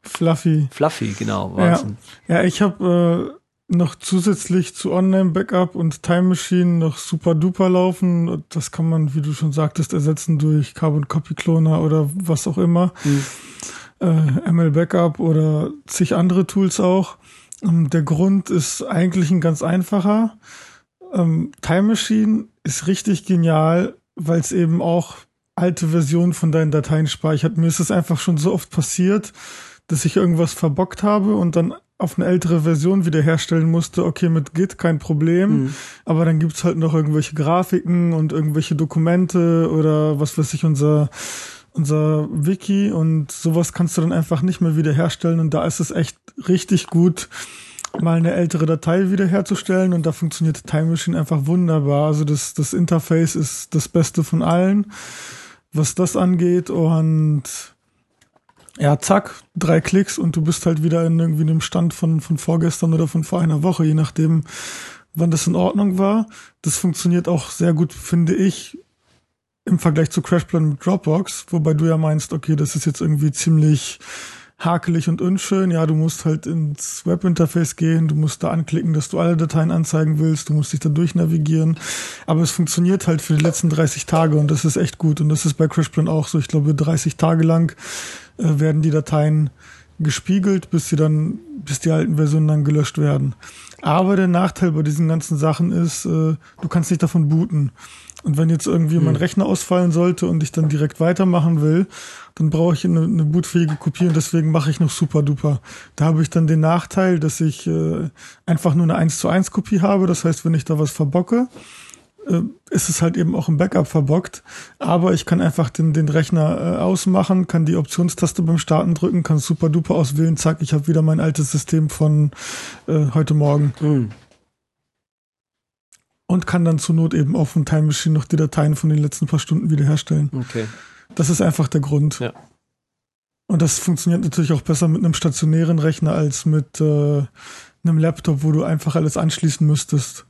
Fluffy. Fluffy, genau. Wahnsinn. Ja, ja ich habe äh, noch zusätzlich zu Online-Backup und Time Machine noch super duper laufen. Das kann man, wie du schon sagtest, ersetzen durch Carbon Copy Cloner oder was auch immer. Mhm. Äh, ML Backup oder zig andere Tools auch. Ähm, der Grund ist eigentlich ein ganz einfacher. Ähm, Time Machine ist richtig genial, weil es eben auch alte Versionen von deinen Dateien speichert. Mir ist es einfach schon so oft passiert, dass ich irgendwas verbockt habe und dann auf eine ältere Version wiederherstellen musste, okay, mit Git kein Problem, mhm. aber dann gibt's halt noch irgendwelche Grafiken und irgendwelche Dokumente oder was weiß ich, unser, unser Wiki und sowas kannst du dann einfach nicht mehr wiederherstellen und da ist es echt richtig gut, mal eine ältere Datei wiederherzustellen und da funktioniert Time Machine einfach wunderbar. Also das, das Interface ist das Beste von allen, was das angeht und ja, zack, drei Klicks und du bist halt wieder in irgendwie einem Stand von, von vorgestern oder von vor einer Woche, je nachdem, wann das in Ordnung war. Das funktioniert auch sehr gut, finde ich, im Vergleich zu Crashplan mit Dropbox, wobei du ja meinst, okay, das ist jetzt irgendwie ziemlich hakelig und unschön. Ja, du musst halt ins Webinterface gehen, du musst da anklicken, dass du alle Dateien anzeigen willst, du musst dich da durchnavigieren. Aber es funktioniert halt für die letzten 30 Tage und das ist echt gut. Und das ist bei Crashplan auch so. Ich glaube, 30 Tage lang werden die Dateien gespiegelt, bis sie dann, bis die alten Versionen dann gelöscht werden. Aber der Nachteil bei diesen ganzen Sachen ist, äh, du kannst nicht davon booten. Und wenn jetzt irgendwie hm. mein Rechner ausfallen sollte und ich dann direkt weitermachen will, dann brauche ich eine, eine bootfähige Kopie und deswegen mache ich noch super duper. Da habe ich dann den Nachteil, dass ich äh, einfach nur eine 1 zu 1 Kopie habe. Das heißt, wenn ich da was verbocke, äh, ist es halt eben auch im Backup verbockt. Aber ich kann einfach den, den Rechner äh, ausmachen, kann die Optionstaste beim Starten drücken, kann super duper auswählen, zack, ich habe wieder mein altes System von äh, heute Morgen. Mhm. Und kann dann zur Not eben auf dem Time Machine noch die Dateien von den letzten paar Stunden wiederherstellen. Okay. Das ist einfach der Grund. Ja. Und das funktioniert natürlich auch besser mit einem stationären Rechner als mit äh, einem Laptop, wo du einfach alles anschließen müsstest.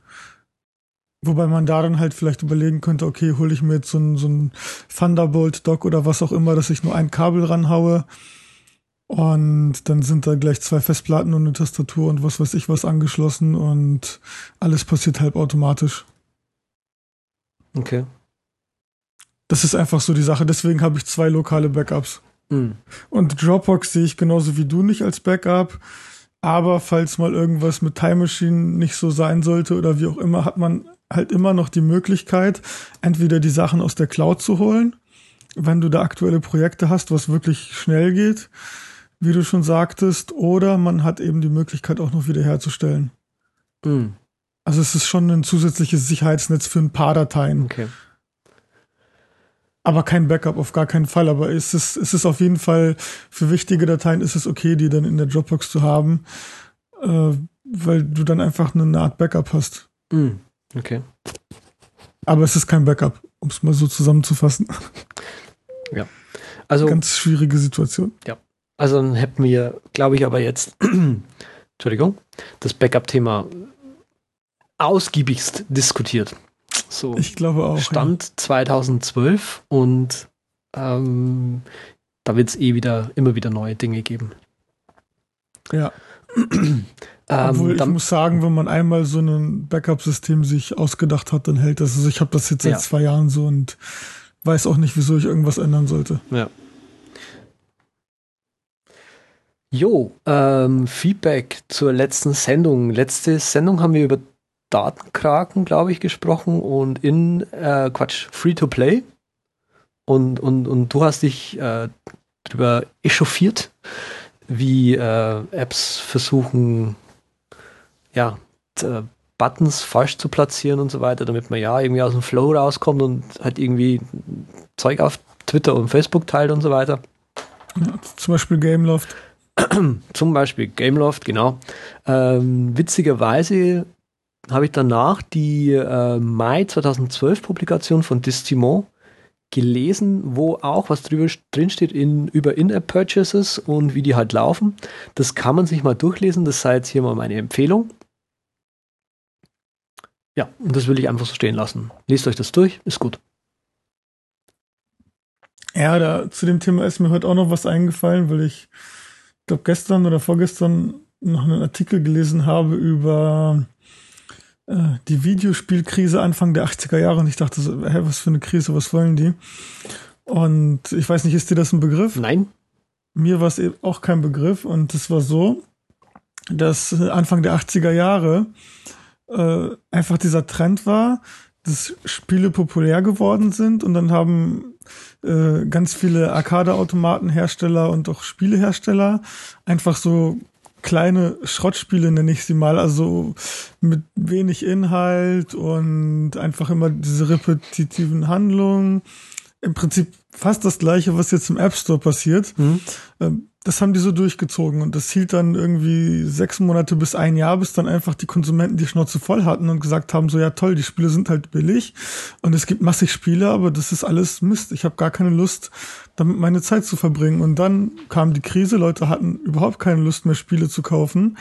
Wobei man da dann halt vielleicht überlegen könnte, okay, hole ich mir jetzt so ein, so ein Thunderbolt-Dock oder was auch immer, dass ich nur ein Kabel ranhaue. Und dann sind da gleich zwei Festplatten und eine Tastatur und was weiß ich was angeschlossen und alles passiert halb automatisch. Okay. Das ist einfach so die Sache. Deswegen habe ich zwei lokale Backups. Mhm. Und Dropbox sehe ich genauso wie du nicht als Backup. Aber falls mal irgendwas mit Time Machine nicht so sein sollte oder wie auch immer, hat man halt immer noch die Möglichkeit, entweder die Sachen aus der Cloud zu holen, wenn du da aktuelle Projekte hast, was wirklich schnell geht, wie du schon sagtest, oder man hat eben die Möglichkeit auch noch wiederherzustellen. Mhm. Also es ist schon ein zusätzliches Sicherheitsnetz für ein paar Dateien. Okay. Aber kein Backup auf gar keinen Fall. Aber es ist, es ist auf jeden Fall für wichtige Dateien ist es okay, die dann in der Dropbox zu haben, äh, weil du dann einfach eine Art Backup hast. Mhm. Okay. Aber es ist kein Backup, um es mal so zusammenzufassen. Ja. Also. Ganz schwierige Situation. Ja. Also dann hätten wir, glaube ich, aber jetzt, Entschuldigung, das Backup-Thema ausgiebigst diskutiert. So. Ich glaube auch. Stand ja. 2012 und ähm, da wird es eh wieder, immer wieder neue Dinge geben. Ja. Ähm, Obwohl ich muss sagen, wenn man einmal so ein Backup-System sich ausgedacht hat, dann hält das. Also ich habe das jetzt seit ja. zwei Jahren so und weiß auch nicht, wieso ich irgendwas ändern sollte. Ja. Jo, ähm, Feedback zur letzten Sendung. Letzte Sendung haben wir über Datenkraken, glaube ich, gesprochen und in, äh, Quatsch, Free-to-Play. Und, und, und du hast dich äh, darüber echauffiert, wie äh, Apps versuchen, ja, äh, Buttons falsch zu platzieren und so weiter, damit man ja irgendwie aus dem Flow rauskommt und halt irgendwie Zeug auf Twitter und Facebook teilt und so weiter. Ja, zum Beispiel Gameloft. Zum Beispiel Gameloft, genau. Ähm, witzigerweise habe ich danach die äh, Mai 2012 Publikation von Distimon gelesen, wo auch was drüber drinsteht in, über In-App-Purchases und wie die halt laufen. Das kann man sich mal durchlesen. Das sei jetzt hier mal meine Empfehlung. Ja, und das will ich einfach so stehen lassen. Lest euch das durch, ist gut. Ja, da zu dem Thema ist mir heute auch noch was eingefallen, weil ich glaube gestern oder vorgestern noch einen Artikel gelesen habe über äh, die Videospielkrise Anfang der 80er Jahre und ich dachte so, hä, was für eine Krise, was wollen die? Und ich weiß nicht, ist dir das ein Begriff? Nein. Mir war es eben auch kein Begriff und es war so, dass Anfang der 80er Jahre äh, einfach dieser Trend war, dass Spiele populär geworden sind und dann haben äh, ganz viele Arcade-Automatenhersteller und auch Spielehersteller einfach so kleine Schrottspiele, nenne ich sie mal, also mit wenig Inhalt und einfach immer diese repetitiven Handlungen. Im Prinzip fast das gleiche, was jetzt im App Store passiert. Mhm. Ähm, das haben die so durchgezogen und das hielt dann irgendwie sechs Monate bis ein Jahr, bis dann einfach die Konsumenten die Schnauze voll hatten und gesagt haben, so ja toll, die Spiele sind halt billig und es gibt massig Spiele, aber das ist alles Mist. Ich habe gar keine Lust, damit meine Zeit zu verbringen. Und dann kam die Krise, Leute hatten überhaupt keine Lust mehr, Spiele zu kaufen.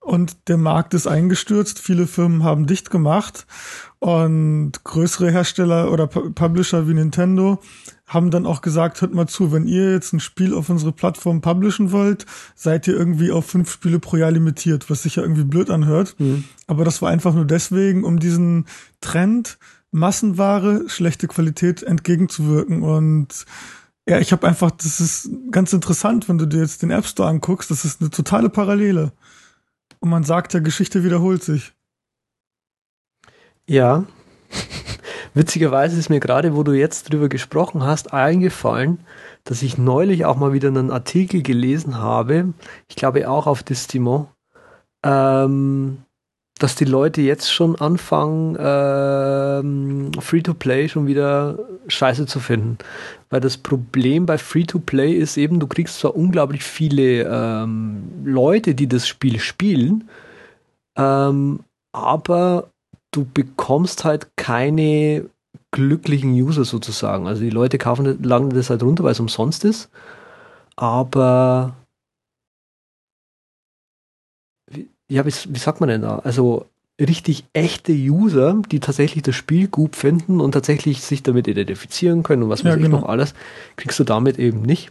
Und der Markt ist eingestürzt, viele Firmen haben dicht gemacht und größere Hersteller oder Publisher wie Nintendo haben dann auch gesagt, hört mal zu, wenn ihr jetzt ein Spiel auf unsere Plattform publishen wollt, seid ihr irgendwie auf fünf Spiele pro Jahr limitiert, was sich ja irgendwie blöd anhört. Mhm. Aber das war einfach nur deswegen, um diesen Trend Massenware, schlechte Qualität entgegenzuwirken. Und ja, ich habe einfach, das ist ganz interessant, wenn du dir jetzt den App Store anguckst, das ist eine totale Parallele. Und man sagt ja, Geschichte wiederholt sich. Ja. Witzigerweise ist mir gerade, wo du jetzt drüber gesprochen hast, eingefallen, dass ich neulich auch mal wieder einen Artikel gelesen habe, ich glaube auch auf Distimo, ähm, dass die Leute jetzt schon anfangen, ähm, Free-to-Play schon wieder scheiße zu finden. Weil das Problem bei Free-to-Play ist eben, du kriegst zwar unglaublich viele ähm, Leute, die das Spiel spielen, ähm, aber du bekommst halt keine glücklichen User sozusagen. Also die Leute kaufen lange das halt runter, weil es umsonst ist. Aber wie, ja, wie, wie sagt man denn da? Also richtig echte User, die tatsächlich das Spiel gut finden und tatsächlich sich damit identifizieren können und was weiß ja, ich genau. noch alles, kriegst du damit eben nicht.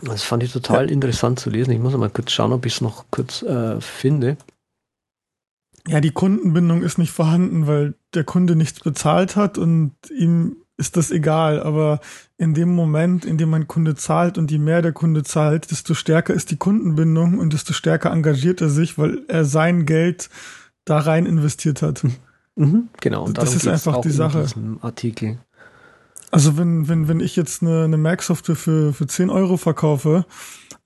Das fand ich total ja. interessant zu lesen. Ich muss mal kurz schauen, ob ich es noch kurz äh, finde. Ja, die Kundenbindung ist nicht vorhanden, weil der Kunde nichts bezahlt hat und ihm ist das egal. Aber in dem Moment, in dem ein Kunde zahlt und je mehr der Kunde zahlt, desto stärker ist die Kundenbindung und desto stärker engagiert er sich, weil er sein Geld da rein investiert hat. Mhm, genau. Und das ist einfach die Sache. Artikel. Also wenn, wenn, wenn ich jetzt eine, eine Mac-Software für, für 10 Euro verkaufe,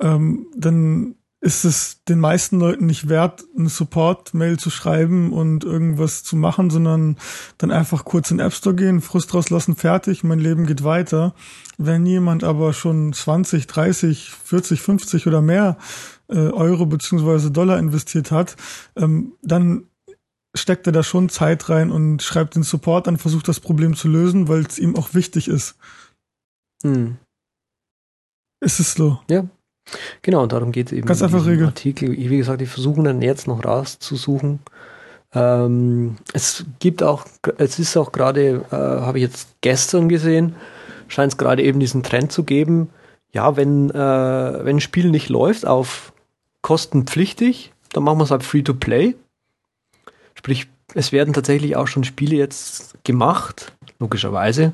ähm, dann ist es den meisten Leuten nicht wert, eine Support-Mail zu schreiben und irgendwas zu machen, sondern dann einfach kurz in den App Store gehen, Frust rauslassen, fertig, mein Leben geht weiter. Wenn jemand aber schon 20, 30, 40, 50 oder mehr äh, Euro beziehungsweise Dollar investiert hat, ähm, dann steckt er da schon Zeit rein und schreibt den Support an, versucht das Problem zu lösen, weil es ihm auch wichtig ist. Hm. Ist es so? Ja, Genau, und darum geht es eben Ganz einfach Regel. Artikel. Wie gesagt, die versuchen dann jetzt noch rauszusuchen. Ähm, es gibt auch, es ist auch gerade, äh, habe ich jetzt gestern gesehen, scheint es gerade eben diesen Trend zu geben, ja, wenn, äh, wenn ein Spiel nicht läuft auf kostenpflichtig, dann machen wir es halt free to play. Sprich, es werden tatsächlich auch schon Spiele jetzt gemacht, logischerweise,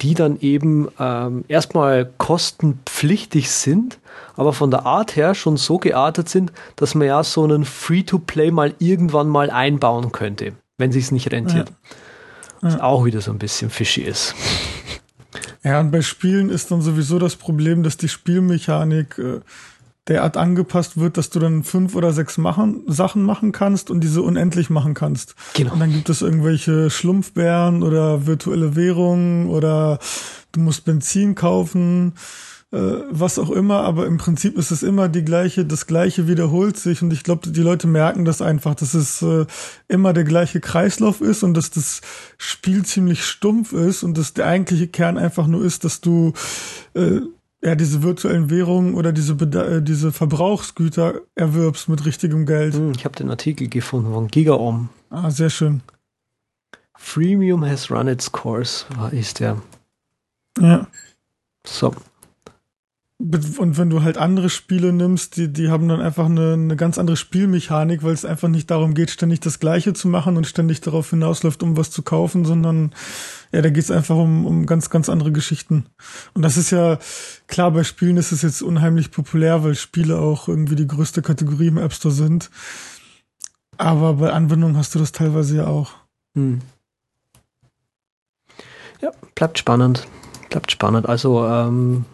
die dann eben ähm, erstmal kostenpflichtig sind, aber von der Art her schon so geartet sind, dass man ja so einen Free-to-Play mal irgendwann mal einbauen könnte, wenn sich's nicht rentiert. Ja. Was ja. auch wieder so ein bisschen fishy ist. Ja, und bei Spielen ist dann sowieso das Problem, dass die Spielmechanik äh, derart angepasst wird, dass du dann fünf oder sechs machen, Sachen machen kannst und diese unendlich machen kannst. Genau. Und dann gibt es irgendwelche Schlumpfbären oder virtuelle Währungen oder du musst Benzin kaufen, äh, was auch immer, aber im Prinzip ist es immer die gleiche, das gleiche wiederholt sich und ich glaube, die Leute merken das einfach, dass es äh, immer der gleiche Kreislauf ist und dass das Spiel ziemlich stumpf ist und dass der eigentliche Kern einfach nur ist, dass du äh, ja, diese virtuellen Währungen oder diese, äh, diese Verbrauchsgüter erwirbst mit richtigem Geld. Hm, ich habe den Artikel gefunden von GigaOM. Ah, sehr schön. Freemium has run its course, ist der. Ja. So. Und wenn du halt andere Spiele nimmst, die, die haben dann einfach eine, eine ganz andere Spielmechanik, weil es einfach nicht darum geht, ständig das Gleiche zu machen und ständig darauf hinausläuft, um was zu kaufen, sondern ja, da geht es einfach um, um ganz, ganz andere Geschichten. Und das ist ja, klar, bei Spielen ist es jetzt unheimlich populär, weil Spiele auch irgendwie die größte Kategorie im App Store sind. Aber bei Anwendungen hast du das teilweise ja auch. Hm. Ja, bleibt spannend. Bleibt spannend. Also, ähm,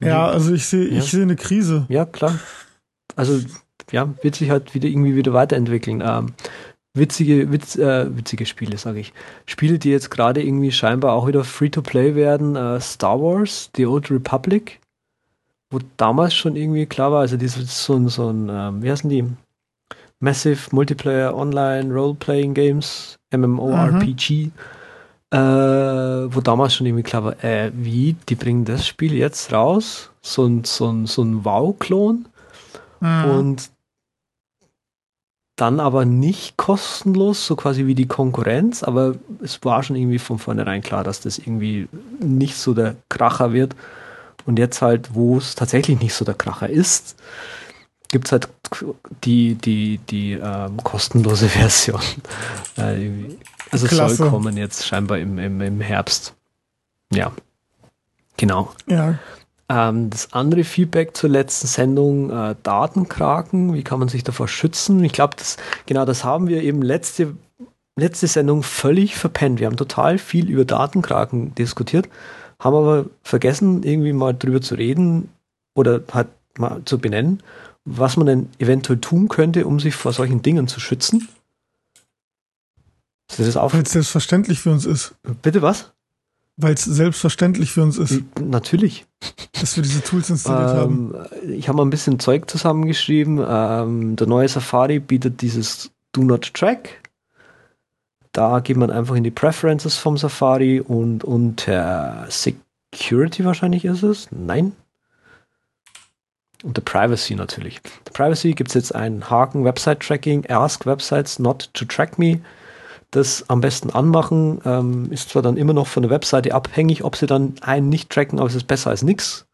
ja, also ich sehe, ja. ich sehe eine Krise. Ja, klar. Also, ja, wird sich halt wieder irgendwie wieder weiterentwickeln. Ähm, witzige, witz, äh, witzige Spiele, sage ich. Spiele, die jetzt gerade irgendwie scheinbar auch wieder Free-to-Play werden. Äh, Star Wars, The Old Republic, wo damals schon irgendwie klar war, also dieses so ein, so ein, ähm, wie heißen die? Massive Multiplayer Online Role-Playing Games, MMORPG, mhm. Äh, wo damals schon irgendwie klar war, äh, wie, die bringen das Spiel jetzt raus? So ein, so ein, so ein WoW-Klon. Mhm. Und dann aber nicht kostenlos, so quasi wie die Konkurrenz, aber es war schon irgendwie von vornherein klar, dass das irgendwie nicht so der Kracher wird. Und jetzt halt, wo es tatsächlich nicht so der Kracher ist, gibt es halt die, die, die ähm, kostenlose Version. Äh, also Klasse. soll kommen jetzt scheinbar im, im, im Herbst. Ja. Genau. Ja. Ähm, das andere Feedback zur letzten Sendung, äh, Datenkraken, wie kann man sich davor schützen? Ich glaube, das, genau das haben wir eben letzte, letzte Sendung völlig verpennt. Wir haben total viel über Datenkraken diskutiert, haben aber vergessen, irgendwie mal drüber zu reden oder halt mal zu benennen, was man denn eventuell tun könnte, um sich vor solchen Dingen zu schützen. Ist das auch Weil es selbstverständlich für uns ist. Bitte was? Weil es selbstverständlich für uns ist. Natürlich. Dass wir diese Tools installiert ähm, haben. Ich habe mal ein bisschen Zeug zusammengeschrieben. Ähm, der neue Safari bietet dieses Do Not Track. Da geht man einfach in die Preferences vom Safari und unter Security wahrscheinlich ist es. Nein. Unter Privacy natürlich. Der Privacy gibt es jetzt einen Haken Website Tracking, Ask Websites not to track me das am besten anmachen. Ähm, ist zwar dann immer noch von der Webseite abhängig, ob sie dann einen nicht tracken, aber es ist besser als nichts.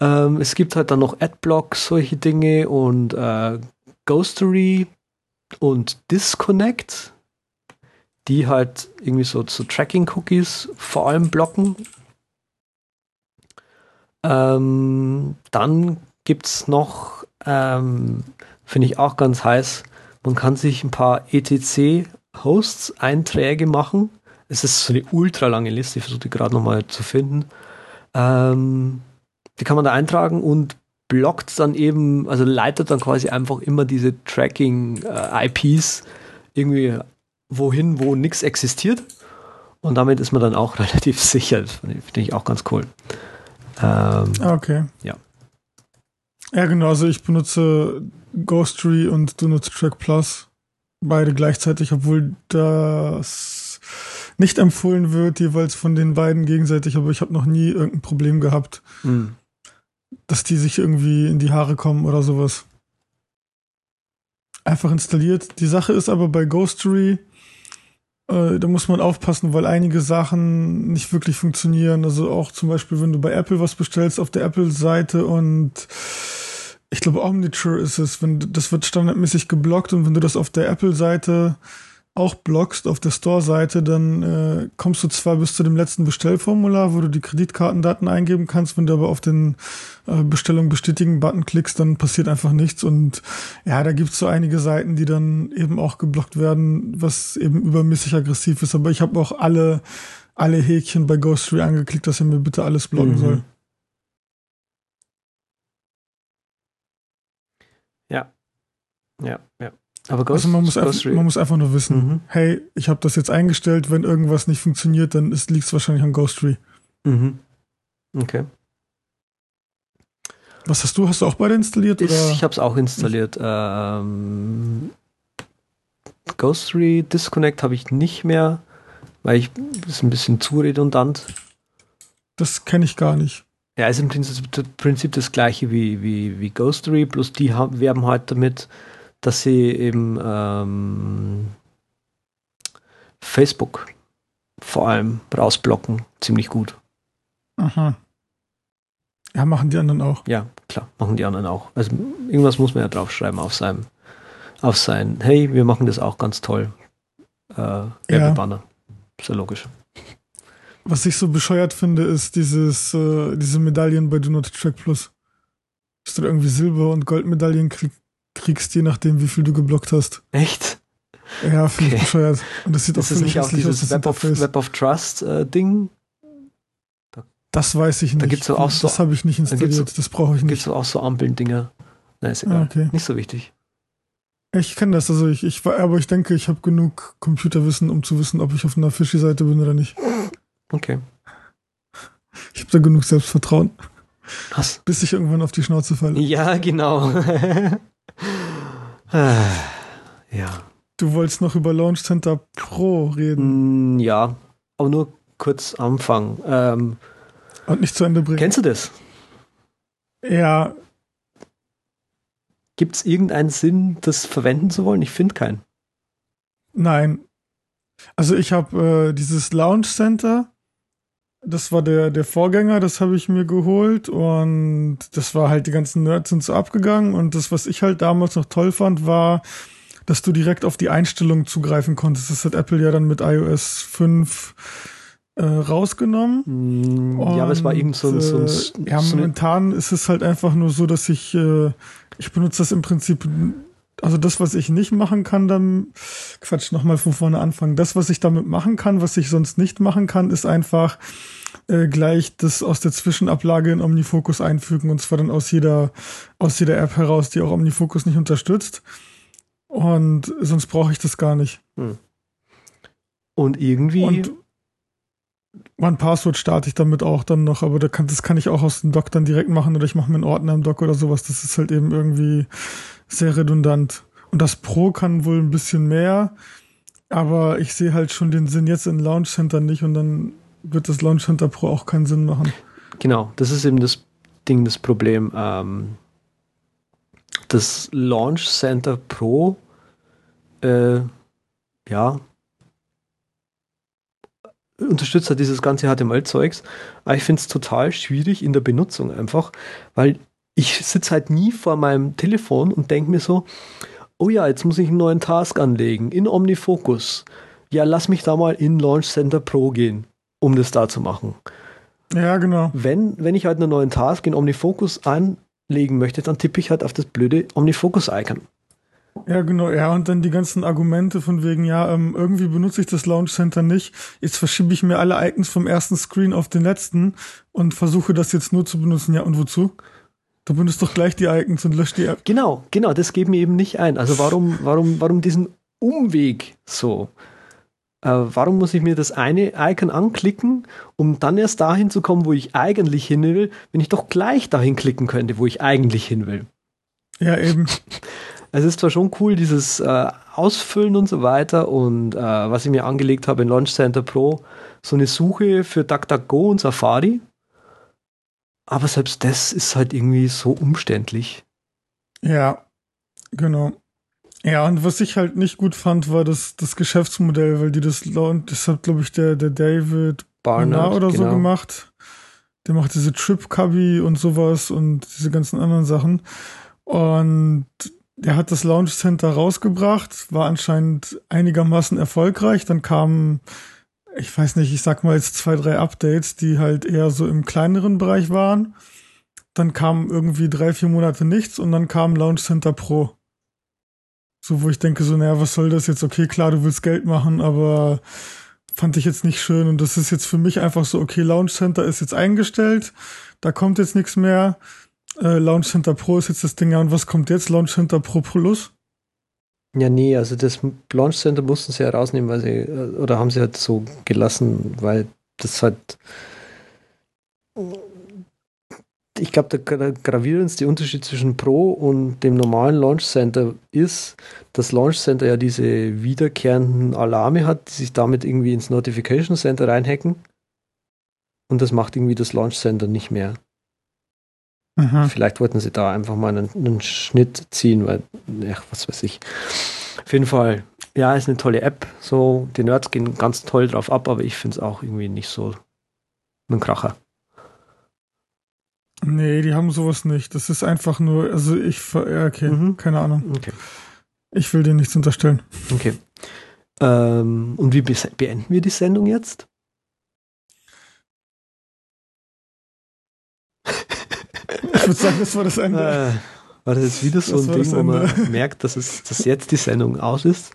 Ähm, es gibt halt dann noch Adblocks, solche Dinge und äh, Ghostery und Disconnect, die halt irgendwie so zu Tracking-Cookies vor allem blocken. Ähm, dann gibt es noch, ähm, finde ich auch ganz heiß, man kann sich ein paar ETC-Hosts-Einträge machen. Es ist so eine ultra lange Liste, ich versuche die gerade nochmal zu finden. Ähm, die kann man da eintragen und blockt dann eben, also leitet dann quasi einfach immer diese Tracking-IPs irgendwie wohin, wo nichts existiert. Und damit ist man dann auch relativ sicher. Finde ich auch ganz cool. Ähm, okay. Ja. Ja, genau. Also ich benutze Ghostery und Do Not Track Plus. Beide gleichzeitig, obwohl das nicht empfohlen wird, jeweils von den beiden gegenseitig, aber ich habe noch nie irgendein Problem gehabt, mhm. dass die sich irgendwie in die Haare kommen oder sowas. Einfach installiert. Die Sache ist aber bei Ghostery, äh, da muss man aufpassen, weil einige Sachen nicht wirklich funktionieren. Also auch zum Beispiel, wenn du bei Apple was bestellst auf der Apple-Seite und ich glaube Omniture ist es, wenn das wird standardmäßig geblockt und wenn du das auf der Apple-Seite auch blockst auf der Store-Seite, dann äh, kommst du zwar bis zu dem letzten Bestellformular, wo du die Kreditkartendaten eingeben kannst, wenn du aber auf den äh, Bestellung bestätigen Button klickst, dann passiert einfach nichts. Und ja, da gibt's so einige Seiten, die dann eben auch geblockt werden, was eben übermäßig aggressiv ist. Aber ich habe auch alle, alle Häkchen bei Ghostery angeklickt, dass er mir bitte alles blocken Mhm. soll. Ja. Ja, ja. Aber Ghost, Also man muss, einfach, Ghostery- man muss einfach nur wissen, Mhm. hey, ich habe das jetzt eingestellt, wenn irgendwas nicht funktioniert, dann liegt es wahrscheinlich an Ghostery. Mhm. Okay. Was hast du? Hast du auch beide installiert? Ist, oder? ich habe es auch installiert. Ähm, Ghostery Disconnect habe ich nicht mehr, weil ich ist ein bisschen zu redundant. Das kenne ich gar nicht. Ja, ist im Prinzip, Prinzip das gleiche wie, wie, wie Ghostery, bloß die haben, werben halt damit, dass sie eben ähm, Facebook vor allem rausblocken. Ziemlich gut. Aha. Ja, machen die anderen auch. Ja, klar, machen die anderen auch. Also irgendwas muss man ja draufschreiben auf seinem, auf sein, hey, wir machen das auch ganz toll. Äh, Werbebanner. Ist ja logisch. Was ich so bescheuert finde, ist dieses, äh, diese Medaillen bei Do Not Track Plus. Dass du irgendwie Silber- und Goldmedaillen krieg, kriegst, je nachdem, wie viel du geblockt hast. Echt? Ja, finde Okay. ich bescheuert. Und das sieht auch Ist das völlig nicht auch dieses das Web of. Web of Trust äh, Ding? Das weiß ich nicht. gibt's doch auch so- das habe ich nicht installiert. das brauche ich Gibt nicht. es auch so Ampeln-Dinger? Na, ist egal. Ah, okay. Nicht so wichtig. Ich kenne das, also ich, ich war, aber ich denke, ich habe genug Computerwissen, um zu wissen, ob ich auf einer Fischi-Seite bin oder nicht. Okay. Ich habe da genug Selbstvertrauen, Was? bis ich irgendwann auf die Schnauze falle. Ja, genau. Ah, ja. Du wolltest noch über Launch Center Pro reden Mm, ja, aber nur kurz anfangen. Ähm, und nicht zu Ende bringen. kennst du das? Ja, Gibt es irgendeinen Sinn, das verwenden zu wollen? Ich finde keinen. nein. Also ich habe äh, dieses Launch Center, das war der, der Vorgänger, das habe ich mir geholt und das war halt, die ganzen Nerds sind so abgegangen und das, was ich halt damals noch toll fand, war, dass du direkt auf die Einstellungen zugreifen konntest. Das hat Apple ja dann mit iOS 5 äh, rausgenommen. Mm, ja, aber es war irgend so ein, so ein, äh, ja, so eine, momentan ist es halt einfach nur so, dass ich, äh, ich benutze das im Prinzip, also das, was ich nicht machen kann, dann, Quatsch, nochmal von vorne anfangen. Das, was ich damit machen kann, was ich sonst nicht machen kann, ist einfach äh, gleich das aus der Zwischenablage in OmniFocus einfügen und zwar dann aus jeder, aus jeder App heraus, die auch OmniFocus nicht unterstützt. Und sonst brauche ich das gar nicht. und irgendwie, Und mein Passwort starte ich damit auch dann noch, aber da kann, das kann ich auch aus dem Dock dann direkt machen oder ich mache mir einen Ordner im Dock oder sowas. Das ist halt eben irgendwie sehr redundant. Und das Pro kann wohl ein bisschen mehr, aber ich sehe halt schon den Sinn jetzt in Launch Center nicht und dann wird das Launch Center Pro auch keinen Sinn machen. genau, das ist eben das Ding, das Problem. Ähm, das Launch Center Pro, äh, ja, unterstützt halt dieses ganze HTML-Zeugs, aber ich finde es total schwierig in der Benutzung einfach, weil ich sitze halt nie vor meinem Telefon und denke mir so, oh ja, jetzt muss ich einen neuen Task anlegen in OmniFocus. Ja, lass mich da mal in Launch Center Pro gehen, um das da zu machen. Ja, genau. Wenn, wenn ich halt einen neuen Task in OmniFocus anlegen möchte, dann tippe ich halt auf das blöde OmniFocus-Icon. Ja, genau. Ja, und dann die ganzen Argumente von wegen, ja, ähm, irgendwie benutze ich das Launch Center nicht. Jetzt verschiebe ich mir alle Icons vom ersten Screen auf den letzten und versuche das jetzt nur zu benutzen. Ja, und wozu? Du benutzt doch gleich die Icons und löscht die App. Genau, genau, das geht mir eben nicht ein. Also warum, warum, warum diesen Umweg so? Äh, warum muss ich mir das eine Icon anklicken, um dann erst dahin zu kommen, wo ich eigentlich hin will, wenn ich doch gleich dahin klicken könnte, wo ich eigentlich hin will? Ja, eben. Es ist zwar schon cool, dieses äh, Ausfüllen und so weiter und äh, was ich mir angelegt habe in Launch Center Pro, so eine Suche für DuckDuckGo und Safari. Aber selbst das ist halt irgendwie so umständlich. Ja, genau. Ja, und was ich halt nicht gut fand, war das, das Geschäftsmodell, weil die das launch, das hat, glaube ich, der, der David Barnard oder so genau. gemacht. Der macht diese Trip Cubby und sowas und diese ganzen anderen Sachen. Und der hat das Launch Center rausgebracht, war anscheinend einigermaßen erfolgreich. Dann kamen, ich weiß nicht, ich sag mal jetzt zwei, drei Updates, die halt eher so im kleineren Bereich waren. Dann kam irgendwie drei, vier Monate nichts und dann kam Launch Center Pro. So, wo ich denke, so, naja, was soll das jetzt? Okay, klar, du willst Geld machen, aber fand ich jetzt nicht schön. Und das ist jetzt für mich einfach so, okay, Launch Center ist jetzt eingestellt, da kommt jetzt nichts mehr äh, Launch Center Pro ist jetzt das Ding ja. Und was kommt jetzt? Launch Center Pro Plus? Ja, nee, also das Launch Center mussten sie ja rausnehmen, weil sie, äh, oder haben sie halt so gelassen, weil das halt, ich glaube, der gravierendste Unterschied zwischen Pro und dem normalen Launch Center ist, dass Launch Center ja diese wiederkehrenden Alarme hat, die sich damit irgendwie ins Notification Center reinhacken. Und das macht irgendwie das Launch Center nicht mehr. Mhm. Vielleicht wollten sie da einfach mal einen, einen Schnitt ziehen, weil, ja, was weiß ich. Auf jeden Fall, ja, ist eine tolle App. So, die Nerds gehen ganz toll drauf ab, aber ich finde es auch irgendwie nicht so ein Kracher. Nee, die haben sowas nicht. Das ist einfach nur, also ich, okay, mhm. keine Ahnung. Okay. Ich will dir nichts unterstellen. Okay. Ähm, und wie beenden wir die Sendung jetzt? Ich würde sagen, das war das Ende. Äh, war das jetzt wieder so das ein Ding, wo man merkt, dass, es, dass jetzt die Sendung aus ist?